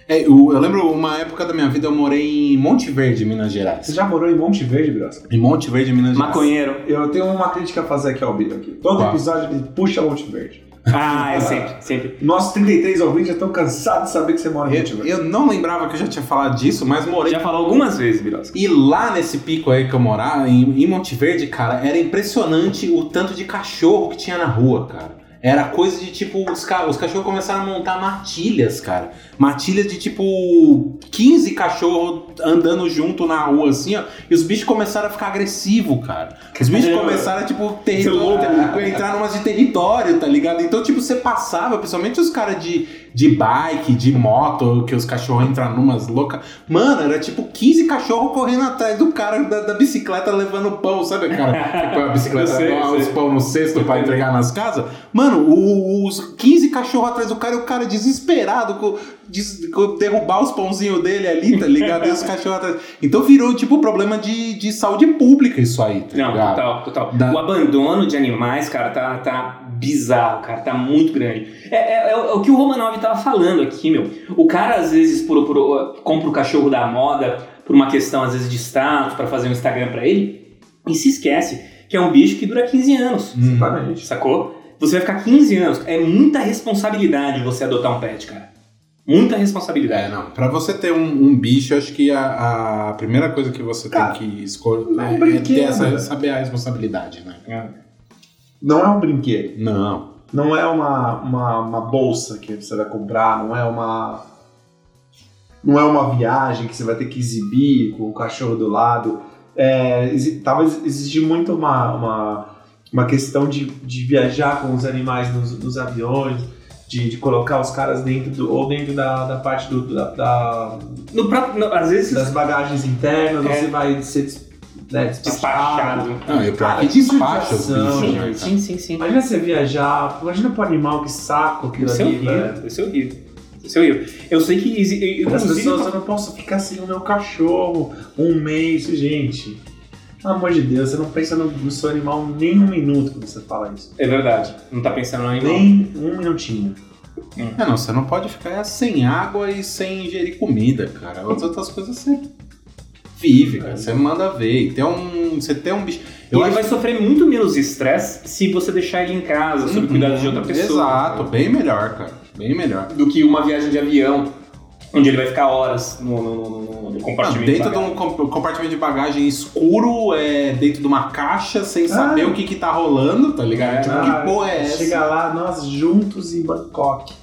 É, eu, eu lembro uma época da minha vida eu morei em Monte Verde, Minas Gerais. Você já morou em Monte Verde, Brasco? Em Monte Verde, Minas Gerais. Maconheiro. Eu tenho uma crítica a fazer aqui ao Bito aqui. Todo Qual? episódio ele puxa Monte Verde. Ah, é sempre, sempre. Nossos 33 ouvintes já estão cansados de saber que você mora em Verde. eu não lembrava que eu já tinha falado disso, mas morei. Já falou algumas vezes, Birosca. E lá nesse pico aí que eu morava, em, em Monte Verde, cara, era impressionante o tanto de cachorro que tinha na rua, cara. Era coisa de tipo, os, ca- os cachorros começaram a montar matilhas, cara. Matilhas de tipo 15 cachorros andando junto na rua, assim, ó. E os bichos começaram a ficar agressivos, cara. Os bichos Caramba. começaram a, tipo, ter, louco. entrar numas de território, tá ligado? Então, tipo, você passava, principalmente os caras de, de bike, de moto, que os cachorros entram numas loucas. Mano, era tipo 15 cachorros correndo atrás do cara da, da bicicleta levando pão, sabe, cara? Que põe a bicicleta, sei, os pão no cesto pra entregar nas casas. Mano, o- os 15 cachorros atrás do cara e o cara desesperado com, des- com derrubar os pãozinhos dele ali, tá ligado? E os cachorros atrás. Então virou, tipo, problema de, de saúde pública isso aí, tá Não, ligado? total, total. Da- O abandono de animais, cara, tá, tá bizarro, cara, tá muito grande. É, é- é o- é o que o Romanov tava falando aqui, meu. O cara, às vezes, por, por- compra o cachorro da moda por uma questão, às vezes, de status, pra fazer um Instagram pra ele, e se esquece que é um bicho que dura 15 anos. Hum. Exatamente. Sacou? Você vai ficar 15 anos. É muita responsabilidade você adotar um pet, cara. Muita É, responsabilidade. não. Pra você ter um, um bicho, acho que a, a primeira coisa que você Cara, tem que escolher é é, é ter essa, né? saber a responsabilidade, né? Não é um brinquedo. Não. Não é uma, uma, uma bolsa que você vai comprar. Não é uma. Não é uma viagem que você vai ter que exibir com o cachorro do lado. É, exi- tava ex- exigir muito uma, uma, uma questão de, de viajar com os animais nos, nos aviões, de, de colocar os caras dentro do. ou dentro da, da parte do, da, da- No próprio, no- às vezes, das bagagens internas, É. você vai ser né, despachado. Não, e o pior é Cara, que despacha os bichos, né, cara? sim, sim, sim. Imagina você viajar, imagina pro animal que saco aquilo Isso é ali, horrível. velho. Isso é horrível. Isso é horrível. Eu sei que existe. As Inclusive, pessoas, eu não posso ficar sem o meu cachorro um mês, gente. Pelo amor de Deus, você não pensa no, no seu animal nem um minuto quando você fala isso. É verdade. Não tá pensando no animal. Nem um minutinho. É, não, você não pode ficar sem água e sem ingerir comida, cara. As outras coisas você vive, cara. Você manda ver. E tem um, você tem um bicho. E ele vai sofrer muito menos estresse se você deixar ele em casa, sob cuidado de outra pessoa. Exato, bem melhor, cara. Bem melhor. Do que uma viagem de avião, onde ele vai ficar horas no, no, no- no- no Não, compartimento. dentro de bagagem. um com- compartimento de bagagem escuro, é, dentro de uma caixa, sem saber o que que tá rolando, tá ligado? É, tipo, Ah, que porra é essa? Chega lá, nós juntos em Bangkok.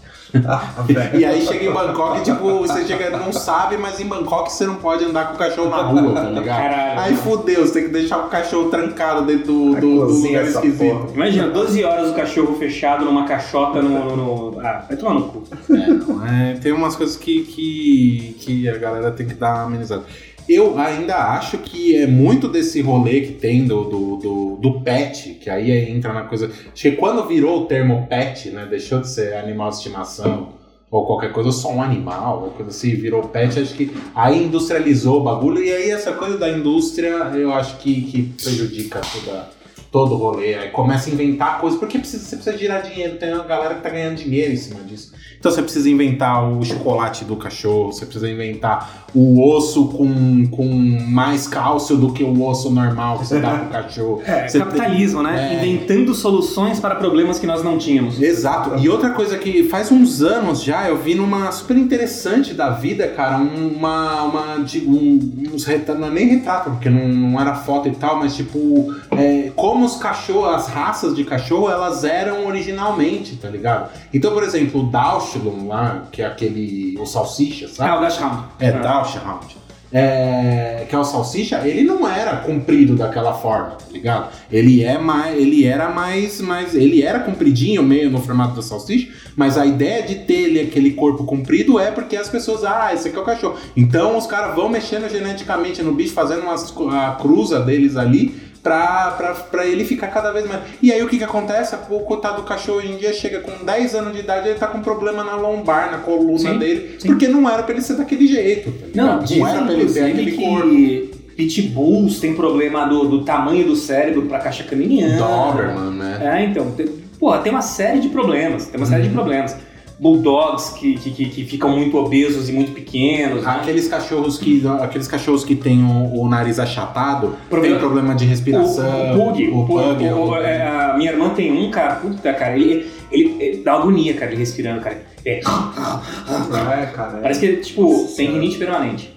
Ah. E aí chega em Bangkok, tipo, você chega, não sabe, mas em Bangkok você não pode andar com o cachorro na rua, tá ligado? Caralho. Aí fudeu, você tem que deixar o cachorro trancado dentro do, do- do lugar esquisito. porra. Imagina, 12 horas o cachorro fechado numa caixota no. no, no- Ah, vai tomar no cu. É, não, é, tem umas coisas que, que, que a galera tem que dar amenizada. Eu ainda acho que é muito desse rolê que tem do, do, do, do pet, que aí entra na coisa. Acho que quando virou o termo pet, né? Deixou de ser animal de estimação ou qualquer coisa, só um animal, ou coisa assim, virou pet, acho que aí industrializou o bagulho, e aí essa coisa da indústria eu acho que, que prejudica toda, todo o rolê. Aí começa a inventar coisas, porque precisa, você precisa girar dinheiro, tem uma galera que tá ganhando dinheiro em cima disso. Então você precisa inventar o chocolate do cachorro, você precisa inventar o osso com, com mais cálcio do que o osso normal que você dá pro cachorro. É, Você capitalismo, né? É. Inventando soluções para problemas que nós não tínhamos. Exato. E outra coisa que faz uns anos já eu vi numa super interessante da vida, cara, um- uma. uma de, um, uns retratos, não é nem retrato, porque não, não era foto e tal, mas tipo, é, como os cachorros, as raças de cachorro, elas eram originalmente, tá ligado? Então, por exemplo, o Dachshund lá, que é aquele. o salsicha, sabe? Ah, o Dachshund. É, Dachshund. É, que é o salsicha, ele não era comprido daquela forma, tá ligado? Ele é mais, ele era mais, mais, ele era compridinho meio no formato da salsicha, mas a ideia de ter ele aquele corpo comprido é porque as pessoas, ah, esse aqui é o cachorro. Então os caras vão mexendo geneticamente no bicho, fazendo umas, a cruza deles ali. Pra, pra, pra ele ficar cada vez mais. E aí o que que acontece? O coitado do cachorro hoje em dia chega com 10 anos de idade, ele tá com problema na lombar, na coluna Sim, dele, sim. porque não era pra ele ser daquele jeito. Não, não era pra ele ter inclusive, aquele corpo. que, pitbulls têm problema do, do tamanho do cérebro pra caixa craniana. Doberman, né? É, então, tem, porra, tem uma série de problemas, tem uma série Uhum. de problemas. Bulldogs que, que, que, que ficam muito obesos e muito pequenos, né? Aqueles cachorros que aqueles cachorros que têm o, o nariz achatado, Problema- tem problema de respiração. O, o Pug, o Pug, o- é, a minha irmã tem um, cara, puta, cara, ele, ele, ele dá agonia, cara, ele respirando, cara. É, É, cara. é. parece que, tipo, Nossa tem rinite permanente.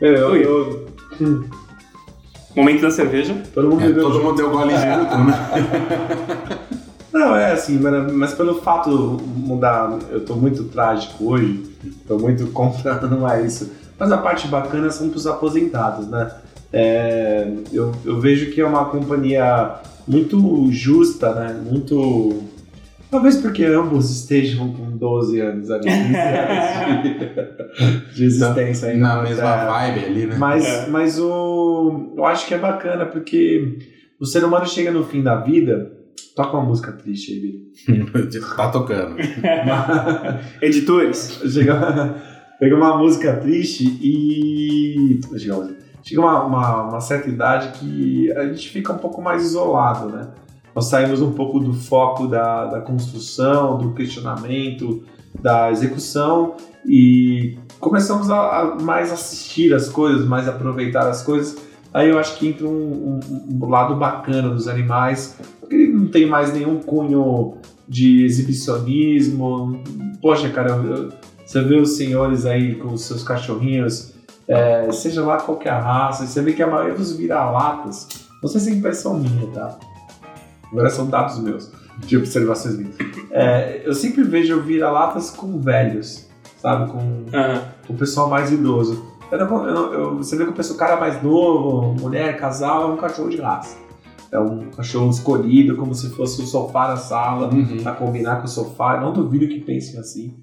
Eu, eu, Oi. eu- hum, Momento da cerveja. todo mundo É, bebeu todo mundo deu gole junto, né? Não, é assim, mas, mas pelo fato mudar, eu tô muito trágico hoje, tô muito contra, não é isso. Mas a parte bacana são pros aposentados, né? É, eu, eu vejo que é uma companhia muito justa, né? Muito. Talvez porque ambos estejam com 12 anos ali, 15 anos de, de existência aí Na mesma Terra. vibe ali, né? Mas, É. mas o, eu acho que é bacana porque o ser humano chega no fim da vida. Toca uma música triste aí, Billy. tá tocando. Editores. chega, pega uma música triste e. Chega, uma- uma, uma, certa idade que a gente fica um pouco mais isolado, né? Nós saímos um pouco do foco da, da construção, do questionamento, da execução e começamos a, a mais assistir as coisas, mais aproveitar as coisas. Aí eu acho que entra um, um- um lado bacana dos animais, porque tem mais nenhum cunho de exibicionismo. Poxa, cara, você vê os senhores aí com os seus cachorrinhos, é, seja lá qual que é a raça, e você vê que a maioria dos vira-latas, não sei se é impressão minha, tá? Agora são dados meus, de observações minhas. É, eu sempre vejo vira-latas com velhos, sabe? Com Aham. o pessoal mais idoso. Eu não- eu não- eu- você vê que o pessoal, cara mais novo, mulher, casal, é um cachorro de raça. É um cachorro escolhido, como se fosse o sofá na sala, Uhum. pra combinar com o sofá. Eu não duvido que pensem assim.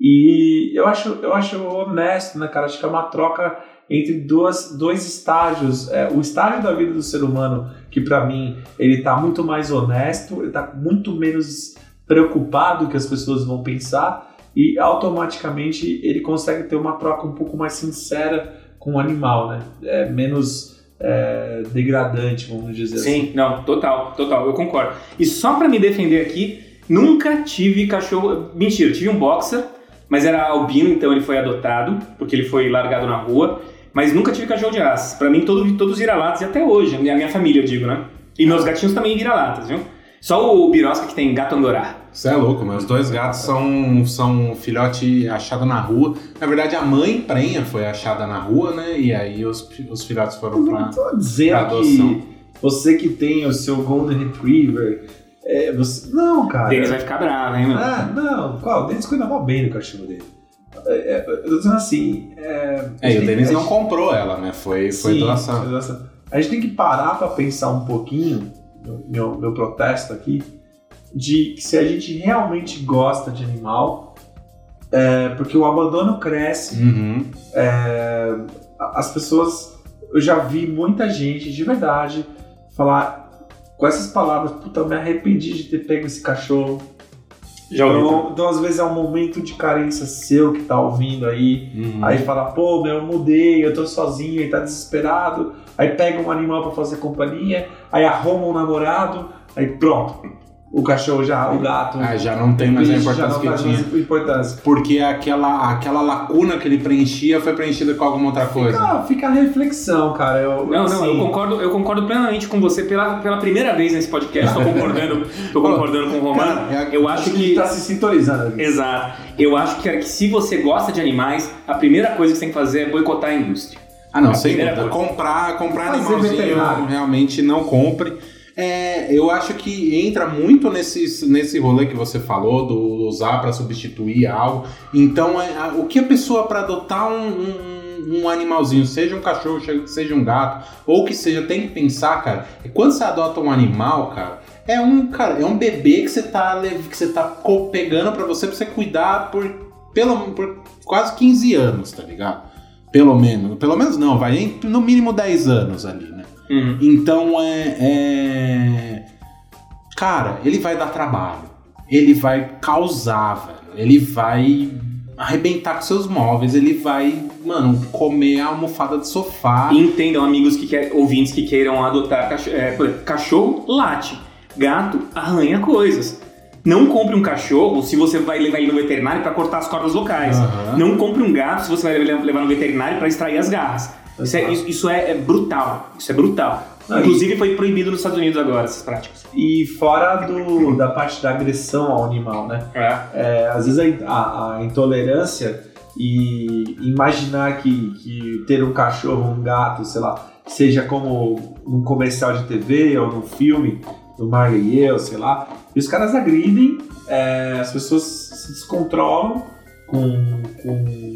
E eu acho, eu acho honesto, né, cara? Acho que é uma troca entre duas, dois estágios. É, o estágio da vida do ser humano, que pra mim ele tá muito mais honesto, ele tá muito menos preocupado que as pessoas vão pensar e automaticamente ele consegue ter uma troca um pouco mais sincera com o animal, né? É menos é, degradante, vamos dizer assim. Sim, não, total, total, eu concordo. E só pra me defender aqui, nunca tive cachorro. Mentira, tive um boxer, mas era albino, então ele foi adotado, porque ele foi largado na rua. Mas nunca tive cachorro de raça. Pra mim, todo, todos vira-latas, e até hoje, a minha, a minha família, eu digo, né? E meus gatinhos também vira-latas, viu? Só o Birosca que tem gato andorá. Você é louco, meus dois gatos são, são um filhote achado na rua. Na verdade, a mãe prenha foi achada na rua, né? E aí os, os filhotes foram Eu pra. não tô pra dizendo adoção. que você que tem o seu Golden Retriever, é, você... não, cara. Denis vai ficar bravo, hein, mano? Ah, não, qual? O Denis cuida mó bem do cachorro dele. É, é, eu tô dizendo assim. É, É, e o Denis não gente- comprou ela, né? Foi, foi Sim, doação. foi doação. A gente tem que parar pra pensar um pouquinho, meu, meu protesto aqui, de que se a gente realmente gosta de animal, é, porque o abandono cresce, Uhum. a- as pessoas. Eu já vi muita gente de verdade falar com essas palavras: puta, eu me arrependi de ter pego esse cachorro. Já ouvi. Então, então, às vezes, é um momento de carência seu que tá ouvindo aí. Uhum. Aí fala, pô, meu, eu mudei, eu tô sozinho e tá desesperado. Aí pega um animal pra fazer companhia, aí arruma um namorado, aí pronto. O cachorro já, o gato. Ah, já não tem mais a importância não que faz tinha. importância. Porque aquela, aquela lacuna que ele preenchia foi preenchida com alguma outra coisa. Fica, fica a reflexão, cara. Eu, Não, não, assim, eu concordo, eu concordo plenamente com você pela, pela primeira vez nesse podcast. Tô concordando, tô concordando com o Romano. Cara, Eu acho a gente que. tá se sintonizando ali. Exato. Eu acho que, que se você gosta de animais, a primeira coisa que você tem que fazer é boicotar a indústria. Ah, não, sem dúvida. Comprar, comprar Fazer animalzinho, veterinário. realmente não compre. É, eu acho que entra muito nesse, nesse rolê que você falou, do usar para substituir algo. Então, é, a- o que a pessoa para adotar um, um, um animalzinho, seja um cachorro, seja um gato, ou que seja, tem que pensar, cara, quando você adota um animal, cara, é um, cara, é um bebê que você tá, que você tá pegando para você, pra você cuidar por, pelo, por quase 15 anos, tá ligado? Pelo menos. Pelo menos não, vai no mínimo 10 anos ali? Uhum. Então é, é. Cara, ele vai dar trabalho. Ele vai causar, velho. Ele vai arrebentar com seus móveis, ele vai, mano, comer a almofada do sofá. Entendam, amigos que querem, ouvintes que queiram adotar cachorro, é, cachorro late, gato arranha coisas. Não compre um cachorro se você vai levar ele no veterinário para cortar as cordas locais. Aham. Não compre um gato se você vai levar no veterinário para extrair as garras. Isso, é, isso- é- é brutal. Isso é brutal. Não, Inclusive foi proibido nos Estados Unidos agora essas práticas. E fora do, da parte da agressão ao animal, né? É. É, às vezes a, a- a intolerância e imaginar que, que ter um cachorro, um gato, sei lá, seja como num comercial de TV ou num filme do Marley e eu, sei lá, e os caras agridem, é, as pessoas se descontrolam com, com,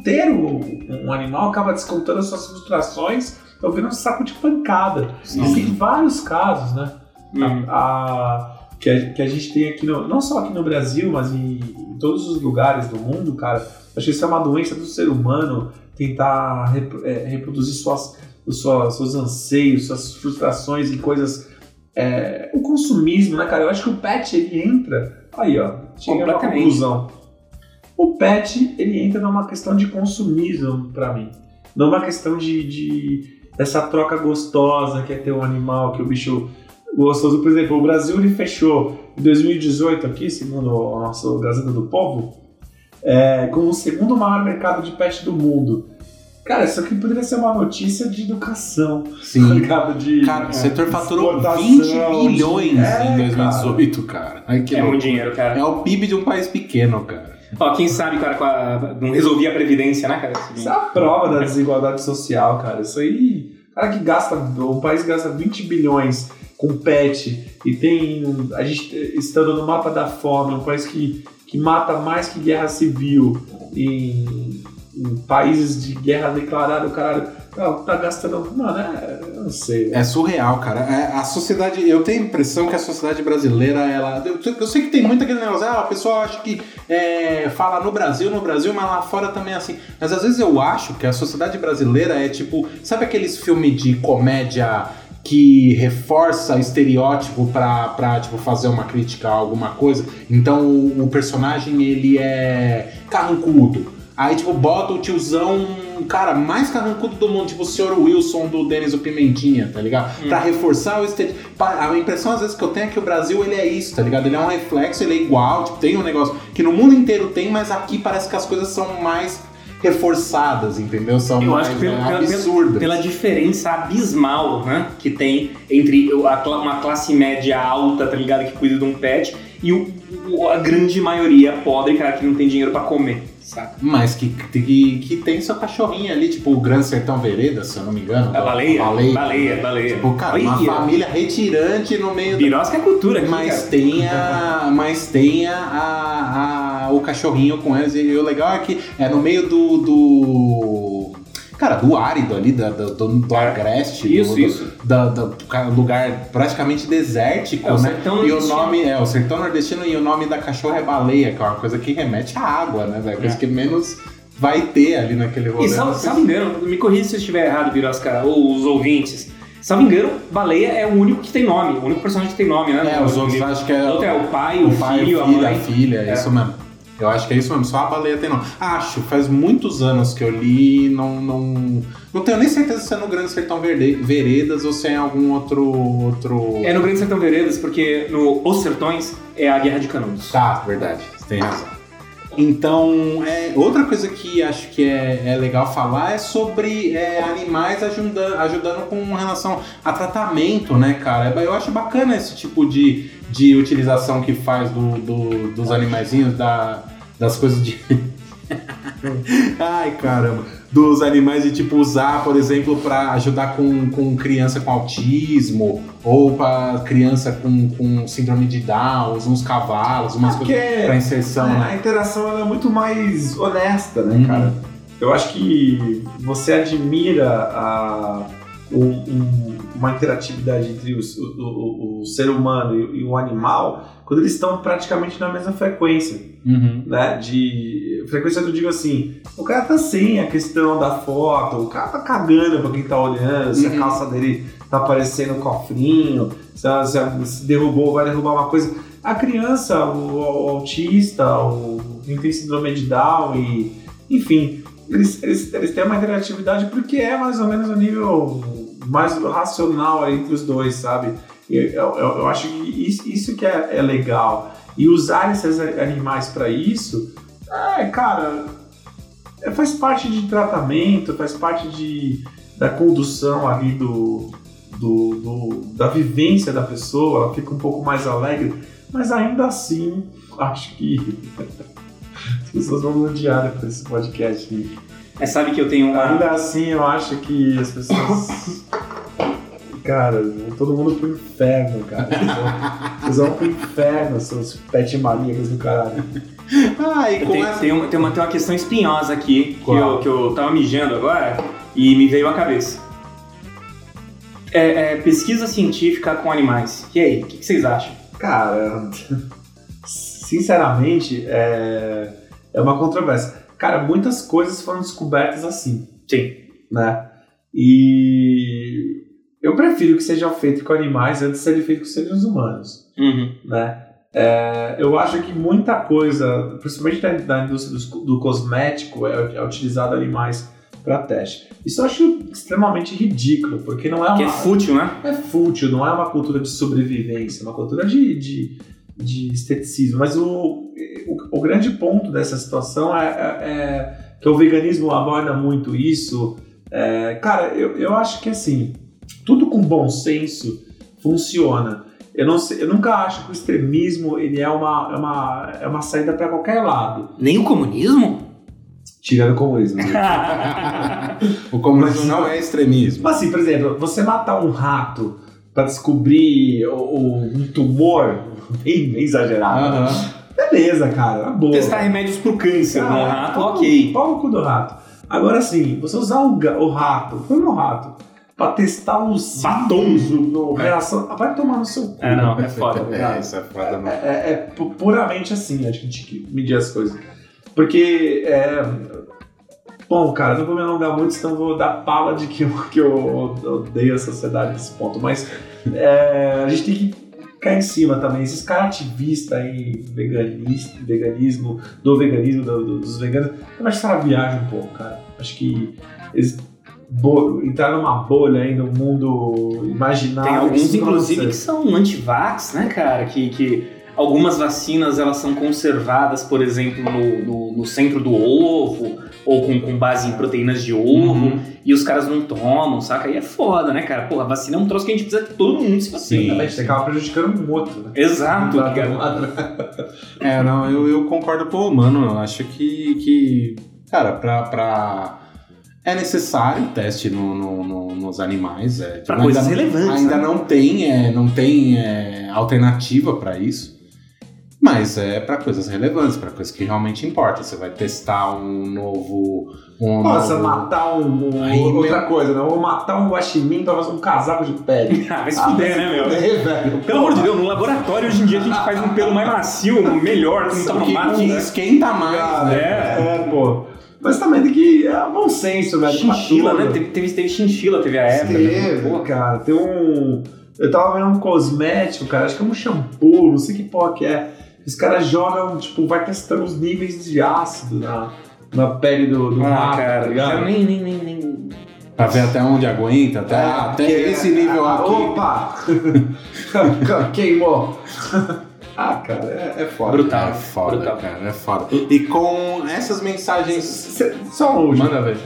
ter um, um animal, acaba descontando as suas frustrações, então vira um saco de pancada. Existem vários casos, né? Hum. a- a- que, a, que a gente tem aqui, no, não só aqui no Brasil, mas em, em todos os lugares do mundo, cara. Acho que isso é uma doença do ser humano tentar repro- é, reproduzir suas, os suas, seus anseios, suas frustrações e coisas. é, o consumismo, né, cara? Eu acho que o pet ele entra. Aí, ó, chega a uma conclusão. O pet ele entra numa questão de consumismo pra mim, não uma questão de, de dessa troca gostosa que é ter um animal que o bicho gostoso. Por exemplo, o Brasil ele fechou em 2018 aqui, segundo a nossa Gazeta do Povo, é, como o segundo maior mercado de pet do mundo. Cara, isso aqui poderia ser uma notícia de educação, tá Sim. ligado? De Cara, o setor faturou exportação, 20 de- bilhões É, em 2018, cara. Ai, que É louco. muito dinheiro, cara. É o PIB de um país pequeno, cara. Ó, quem sabe, cara, com a- não resolvia a previdência, né, cara? Isso é a prova da desigualdade social, cara. Isso aí, cara que gasta, um país gasta 20 bilhões com pet e tem, a gente estando no mapa da fome, um país que, que mata mais que guerra civil em, em países de guerra declarada, o cara não, tá gastando, mano, é, eu não sei. É surreal, cara. É, a sociedade. Eu tenho a impressão que a sociedade brasileira, ela. Eu, eu sei que tem muito aquele negócio, ah, o pessoal acha que é, fala no Brasil, no Brasil, mas lá fora também é assim. Mas às vezes eu acho que a sociedade brasileira é tipo. Sabe aqueles filmes de comédia que reforça estereótipo pra tipo, fazer uma crítica a alguma coisa? Então o, o personagem ele é carrancudo. Aí, tipo, bota o tiozão, cara, mais carrancudo do mundo, tipo o Sr. Wilson do Denis o Pimentinha, tá ligado? Pra reforçar o estereótipo. A impressão, às vezes, que eu tenho é que o Brasil, ele é isso, tá ligado? Ele é um reflexo, ele é igual, tipo, tem um negócio que no mundo inteiro tem, mas aqui parece que as coisas são mais reforçadas, entendeu? São Eu mais acho que pelo- né, pela- absurdas. Pela diferença abismal né, que tem entre uma classe média alta, tá ligado? Que cuida de um pet, e o, a grande maioria pobre, cara, que não tem dinheiro pra comer, saca? Mas que, que, que tem seu cachorrinho ali, tipo o Grande Sertão Vereda, se eu não me engano. A baleia? Baleia. Baleia, baleia. Tipo, cara, uma Olha, família retirante no meio do Birosca é cultura aqui, Mas cara. tem, a, mas tem a, a- a- o cachorrinho com eles. E o legal é que é no meio do. do cara, do árido ali, da- da- do, do agreste. Isso, do, isso. Da, da- ca- lugar praticamente desértico, É, o né? e o nome é o sertão nordestino e o nome da cachorra é baleia, que é uma coisa que remete à água, né? velho? Coisa É. que menos vai ter ali naquele rolê. E salvo, salvo engano, me corrija se eu estiver errado, Birosca, ou os ouvintes. Salvo engano, baleia é o único que tem nome, o único personagem que tem nome, né? É, os outros acho que é. O outro é o pai, o, o pai, filho, o a filho, mãe. a filha, é É. isso mesmo. Eu acho que é isso mesmo, só a baleia tem nome. Acho, faz muitos anos que eu li, não, não, não tenho nem certeza se é no Grande Sertão Verde- Veredas ou se é em algum outro. outro... É no Grande Sertão Veredas, porque no Os Sertões é a Guerra de Canudos. Tá, verdade, você tem razão. Então, é, outra coisa que acho que é, é legal falar é sobre é, animais ajudando, ajudando com relação a tratamento, né, cara? Eu acho bacana esse tipo de, de utilização que faz do, do- dos animaizinhos, da, das coisas de. Ai, caramba. Dos animais de tipo usar, por exemplo, para ajudar com, com criança com autismo ou para criança com, com síndrome de Down, uns cavalos, umas Porque coisas para inserção, a né? interação ela é muito mais honesta, né, Uhum. cara? Eu acho que você admira a, um- um- uma interatividade entre os- o, o- o ser humano e, e o animal quando eles estão praticamente na mesma frequência, Uhum. né? De frequência eu digo assim, o cara tá sem a questão da foto, o cara tá cagando pra quem tá olhando, se Uhum. a calça dele tá parecendo um cofrinho, se, ela- se ela- se derrubou, vai derrubar uma coisa. A criança, o, o autista, o quem tem síndrome de Down e. Enfim, eles, eles, eles têm uma interatividade porque é mais ou menos o nível mais racional entre os dois, sabe? Eu, eu, eu acho que isso, que é, é legal. E usar esses animais para isso, é, cara, é, faz parte de tratamento, faz parte de, da condução ali do, do, do, da vivência da pessoa, ela fica um pouco mais alegre, mas ainda assim, acho que as pessoas vão odiar com esse podcast. É, sabe que eu tenho uma... Ainda assim, eu acho que as pessoas. Cara, todo mundo pro inferno, cara. Vocês vão pro inferno, seus pet maníacos do caralho. Ah, e essa... tem uma, tem, uma, tem uma questão espinhosa aqui, que eu, que eu tava mijando agora e me veio à cabeça. É, é, pesquisa científica com animais. E aí, o que, que vocês acham? Cara, sinceramente, é, é uma controvérsia. Cara, muitas coisas foram descobertas assim, Sim. né? E eu prefiro que seja feito com animais antes de ser feito com seres humanos. Uhum. né? É, eu acho que muita coisa, principalmente da, da indústria do, do cosmético, é, é utilizado animais para teste. Isso eu acho extremamente ridículo, porque não é uma Que é fútil, né? é fútil, não é uma cultura de sobrevivência, é uma cultura de, de, de esteticismo. Mas o, o, o grande ponto dessa situação é, é- é que o veganismo aborda muito isso. É, cara, eu, eu acho que assim, tudo com bom senso funciona. Eu, não sei, eu nunca acho que o extremismo ele é, uma, é, uma, é uma saída para qualquer lado. Nem o comunismo? Tirando o comunismo. O comunismo não é extremismo. Mas assim, por exemplo, você matar um rato para descobrir o, o- um tumor bem, bem exagerado. Aham. Beleza, cara, na boa. Testar remédios pro câncer no Cara, rato, pau- ok. Pau no cu do rato. Agora sim, você usar o, o rato, põe no rato, pra testar os Batons. no, no reação. Ah, vai tomar no seu cu. É, não, é foda. É, isso é foda, não. É, é- é pu- puramente assim, acho que a gente tem que medir as coisas. Porque, é, bom, cara, não vou me alongar muito, senão vou dar pala de que eu, que eu odeio a sociedade nesse ponto. Mas é, a gente tem que cair em cima também. Esses caras ativistas aí, veganista, veganismo, do veganismo, do- do- dos veganos, eu acho que essa viagem um pouco, cara. Acho que eles entraram numa bolha aí no mundo imaginário. Tem alguns, inclusive, que são anti-vax, né, cara? Que, que algumas vacinas elas são conservadas, por exemplo, no, no, no centro do ovo, ou com, com base em proteínas de ovo, Uhum. e os caras não tomam, saca? Aí é foda, né, cara? Porra, a vacina é um troço que a gente precisa que todo mundo se vacine. Sim. Você acaba prejudicando um outro, né? Exato, Lado- cara. É, não, eu, eu concordo com o mano. Eu acho que, que cara, pra, pra... É necessário teste no, no- no- nos animais. É, Pra ainda coisas não- relevantes, Ainda né? não tem, é, não tem é, alternativa pra isso. Mas é pra coisas relevantes, pra coisas que realmente importam. Você vai testar um novo. Um Nossa, novo... matar um. um- Aí, outra coisa, né? Vou matar um guaxinim pra fazer um casaco de pele. Ah, vai se fuder, né, meu? É, velho. Pelo amor de Deus, no laboratório hoje em dia a gente faz um pelo mais macio, melhor, que não tá no que, mato, que né? esquenta mais, Cara, né? é, é, pô. Mas também tem que. É bom senso, velho. Chinchila, né? Teve, teve, teve chinchila, teve a época. né? Teve, Pô, cara. Tem um. Eu tava vendo um cosmético, cara. Acho que é um shampoo, não sei que porra que é. Os caras jogam, tipo, vai testando os níveis de ácido na, na pele do, do Ah, rato, tá cara, ligado? nem, nem, nem, nem... Pra ver até onde aguenta, até, É, até porque- esse nível ah, aqui. Opa! Queimou! ah, cara, é, é foda. Brutal. É foda, Brutal. cara, é foda. E com essas mensagens. Cê- Só uma última. Manda ver.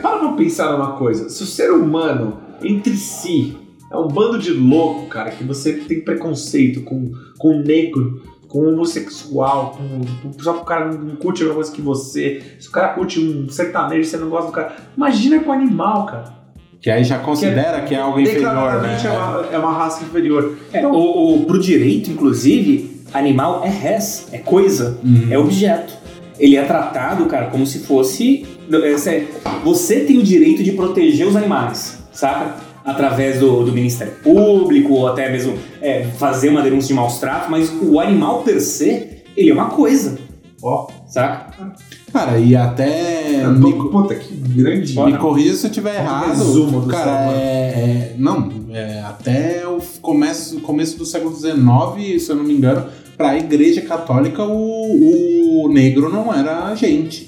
Para pra pensar numa coisa. Se o ser humano, entre si, é um bando de louco, cara, que você tem preconceito com, com o negro, com homossexual, com, com- só que o cara não curte a mesma coisa que você. Se o cara curte um sertanejo e você não gosta do cara. Imagina com animal, cara. Que aí já considera que é algo inferior, né? Declaradamente é, uma, é uma raça inferior. É, Então- o, o- pro direito, inclusive, animal é res, é coisa, Uhum. é objeto. Ele é tratado, cara, como se fosse. é, cê- Você tem o direito de proteger os animais, saca? Através do, do Ministério Público, ou até mesmo é, fazer uma denúncia de maus tratos, mas o animal per se, ele é uma coisa, Ó, saca? Cara, e até. eu Me, tô- puta, que grande. me corrija se eu estiver errado. resumo do cara, é, é- Não, é, até o começo, começo do século XIX, se eu não me engano, pra Igreja Católica, o, o o negro não era gente.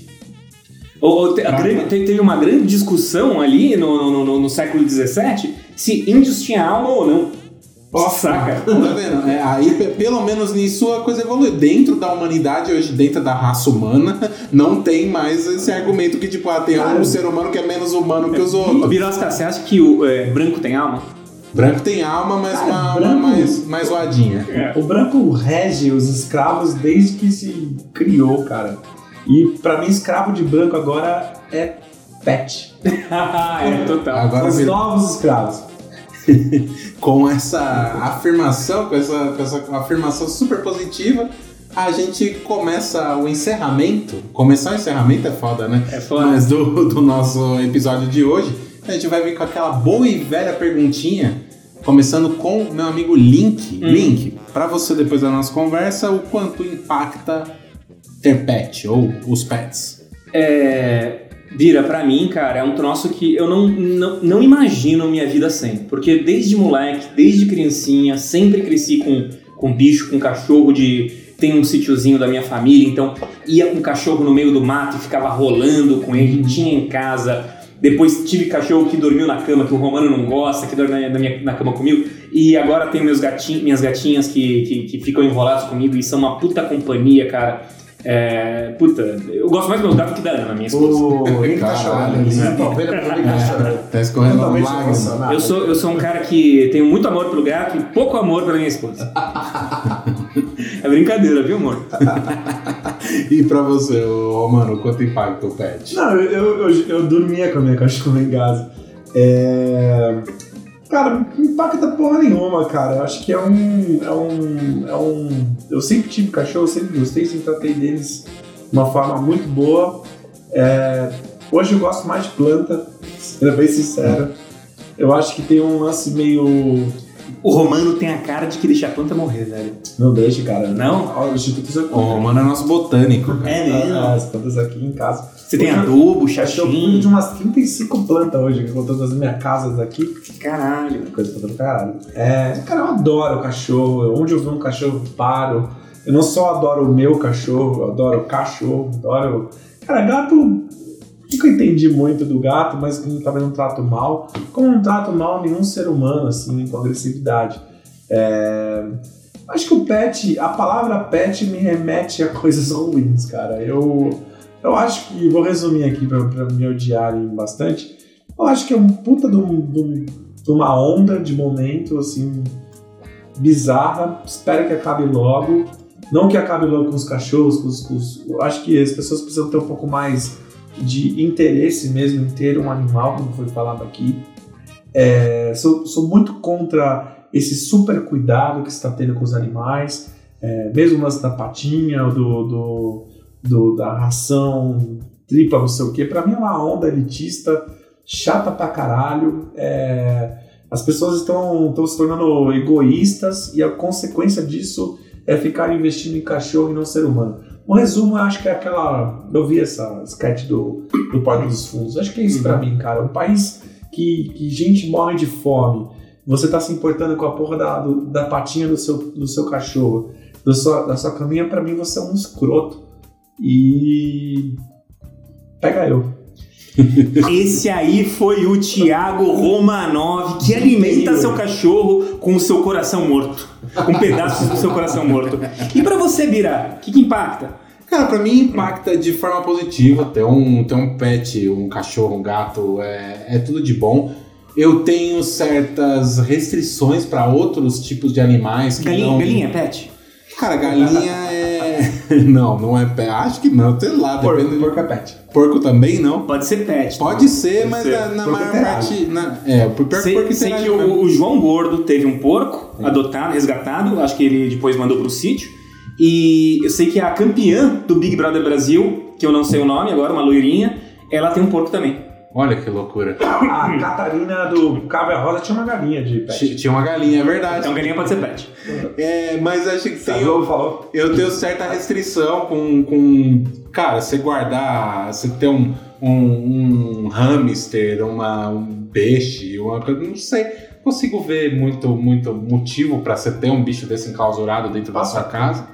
Ou, te- grande- te- teve uma grande discussão ali no, no, no- no século XVII se índios tinham alma ou não. Saca? Tá vendo? É, aí, pe- pelo menos nisso, a coisa evoluiu. Dentro da humanidade, hoje, dentro da raça humana, não tem mais esse argumento que, tipo, ah, tem um ser humano que é menos humano que os outros. Birosca, você acha que o é, branco tem alma? Branco tem alma, mas Cara, uma, branco- uma mais, mais zoadinha. O branco rege os escravos desde que se criou, cara. E pra mim, escravo de branco agora é pet. é, total. Agora Os virou- novos escravos. com essa afirmação, com essa, com essa afirmação super positiva, a gente começa o encerramento. Começar o encerramento é foda, né? É foda. Mas do, do nosso episódio de hoje, a gente vai vir com aquela boa e velha perguntinha, começando com o meu amigo Link. Hum. Link, pra você depois da nossa conversa, o quanto impacta ter pet ou os pets? É, Bira, pra mim, cara, é um troço que eu não, não, não imagino minha vida sem. Porque desde moleque, desde criancinha, sempre cresci com, com bicho, com cachorro de. Tem um sítiozinho da minha família, então ia com o cachorro no meio do mato e ficava rolando com ele, tinha em casa. Depois tive cachorro que dormiu na cama, que o Romano não gosta, que dorme na, minha, na cama comigo. E agora tenho meus gatinhos, minhas gatinhas que, que, que ficam enrolados comigo e são uma puta companhia, cara. É, puta, eu gosto mais dos meus gatos que da Ana, minha esposa. Link tá chorando vendo o Link tá chorando. Tá escorrendo lágrimas. emocionado. Eu sou, eu sou um cara que tenho muito amor pelo gato e pouco amor pela minha esposa. é brincadeira, viu, amor? E pra você, ô, mano, quanto impacta o pet? Não, eu, eu, eu, eu dormia com a minha cachorra em casa. É... Cara, não impacta porra nenhuma, cara. Eu acho que é um, é um. É um. Eu sempre tive cachorro, sempre gostei, sempre tratei deles de uma forma muito boa. É, Hoje eu gosto mais de planta, sendo bem sincero. Eu acho que tem um lance meio. O Romano tem a cara de que deixa a planta morrer, velho. Não deixe, cara. Não? Ó, O Instituto O Romano é nosso botânico. cara. É Ah, As plantas aqui em casa. Você tem Hoje adubo, que eu cuido de chaxim. umas 35 plantas hoje, que eu tô das minhas casas aqui. Caralho. Coisa pra todo caralho. É, cara, eu adoro cachorro. Onde eu vejo um cachorro, eu paro. Eu não só adoro o meu cachorro, eu adoro o cachorro, adoro. Cara, gato. Nunca entendi muito do gato, mas talvez não trato mal. Como não trato mal nenhum ser humano, assim, com agressividade. É, Acho que o pet, a palavra pet me remete a coisas ruins, cara. Eu, eu acho que, vou resumir aqui pra me odiarem bastante. Eu acho que é um puta de, um- de um- de uma onda de momento, assim, bizarra. Espero que acabe logo. Não que acabe logo com os cachorros, com os, com os- acho que as pessoas precisam ter um pouco mais de interesse mesmo em ter um animal, como foi falado aqui. É, sou, sou muito contra esse super cuidado que está tendo com os animais, é, mesmo o lance da patinha, do, do, do- da ração tripla, não sei o que. Pra mim é uma onda elitista, chata pra caralho. É, as pessoas estão, estão se tornando egoístas e a consequência disso é ficar investindo em cachorro e não ser humano. Um resumo, eu acho que é aquela. Eu vi essa sketch do, do Porto dos Fundos. Acho que é isso pra mim, cara. Um país que, que gente morre de fome. Você tá se importando com a porra da, do- da patinha do seu, do seu cachorro, do sua, da sua caminha, pra mim você é um escroto. E. Pega eu. Esse aí foi o Thiago Romanov, que alimenta seu cachorro com o seu coração morto. Com pedaços do seu coração morto. E pra você, Bira, o que, que impacta? Cara, pra mim impacta de forma positiva. Ter um, ter um pet, um cachorro, um gato, é, é tudo de bom. Eu tenho certas restrições pra outros tipos de animais que Galinha, não... galinha é pet? Cara, galinha é... não, não é pet. Acho que não, sei lá. Porco, depende... porco é pet. Porco também não. Pode ser pet. Pode ser, Pode mas ser. na, na Porco maior parte... Na... É, por pior que Sei, porco sei que o, o João Gordo teve um porco adotado, resgatado, acho que ele depois mandou pro sítio. E eu sei que a campeã do Big Brother Brasil, que eu não sei o nome agora, uma loirinha, ela tem um porco também. Olha que loucura. A Catarina do Cabra Rosa tinha uma galinha de pet. Ti- Tinha uma galinha, é verdade. Então galinha pode ser pet. É, mas acho que tem... Falou, falou. Eu tenho certa restrição com, com cara, você guardar, você ter um, um, um hamster, uma, um peixe, uma coisa, não sei. Consigo ver muito, muito motivo pra você ter um bicho desse enclausurado dentro da sua casa.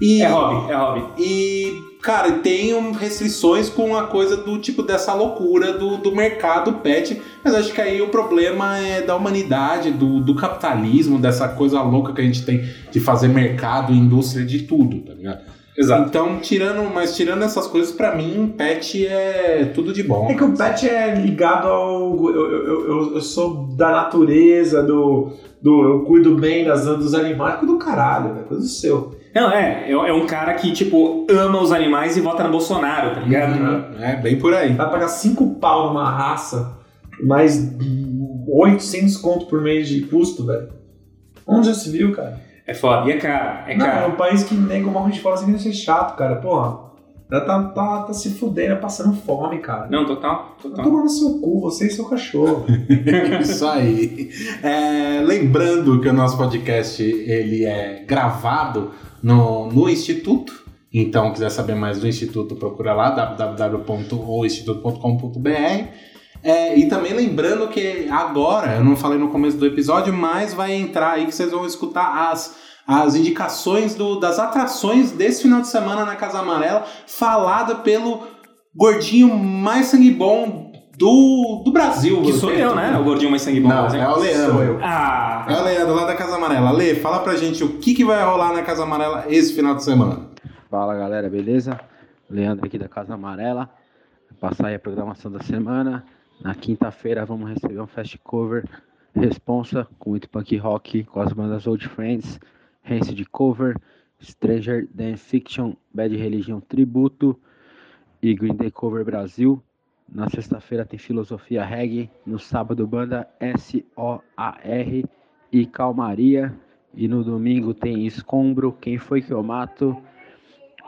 E, É hobby, é hobby. e cara, tem um- restrições com a coisa do tipo dessa loucura do, do mercado pet. Mas acho que aí o problema é da humanidade, do, do capitalismo, dessa coisa louca que a gente tem de fazer mercado e indústria de tudo, tá ligado? Exato. Então, tirando, mas tirando essas coisas, pra mim, pet é tudo de bom. É que o pet é ligado ao. Eu, eu, eu, eu sou da natureza, do, do. Eu cuido bem das, dos animais, cuido do caralho, é coisa do seu. Não, é, é é um cara que, tipo, ama os animais e vota no Bolsonaro, tá ligado? Uhum. É, bem por aí. Vai pagar 5 pau numa raça, mais 800 conto por mês de custo, velho. Onde já se viu, cara? É foda. E é caro, é Não, é caro. um país que nego morre de assim que ser chato, cara. Porra, ela tá, tá, tá se fudendo, passando fome, cara. Não, total, Vai total. tomar no seu cu, você e seu cachorro. Isso aí. É, lembrando que o nosso podcast ele é gravado no, no Instituto. Então, quiser saber mais do Instituto, procura lá www.oinstituto.com.br. É, e também lembrando que agora, eu não falei no começo do episódio, mas vai entrar aí que vocês vão escutar as, as indicações do- das atrações desse final de semana na Casa Amarela, falada pelo gordinho mais sangue bom do, do Brasil. Que sou eu, né? O gordinho mais sangue bom. Não, exemplo. é o Leandro. Sou eu. Ah, É o Leandro, lá da Casa Amarela. Lê, fala pra gente o que, que vai rolar na Casa Amarela esse final de semana. Fala galera, beleza? Leandro aqui da Casa Amarela. Passar aí a programação da semana. Na quinta-feira vamos receber um fast cover responsa com muito punk rock com as bandas Old Friends, Rancid Cover, Stranger Than Fiction, Bad Religion Tributo e Green Day Cover Brasil. Na sexta-feira tem Filosofia Reggae, no sábado banda S-O-A-R e Calmaria. E no domingo tem Escombro, Quem Foi Que Eu Mato,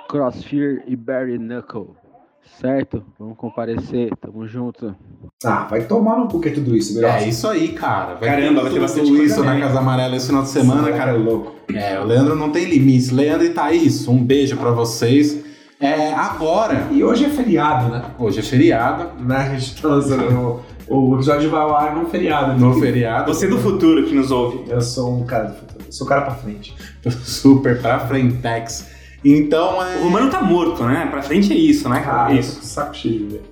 Crossfear e Barry Knuckle. Certo? Vamos comparecer, tamo junto. Ah, vai tomar no cu que é tudo isso, melhor. É isso aí, cara. Vai Caramba, vai ter tudo bastante coisa isso na. Casa Amarela esse final de semana, Esse cara. é louco. É, o Leandro não tem limites. Leandro e Thaís, um beijo pra vocês. É, agora, E hoje é feriado, né? hoje é feriado, né? A gente tá lançando. O, o episódio vai ao ar num feriado. no feriado, você do futuro que nos ouve. Eu sou um cara do futuro. Eu sou um cara pra frente. super pra frentex. Então, é... O humano tá morto, né? Pra frente é isso, né, cara? Ah, isso. Saco cheio de ver.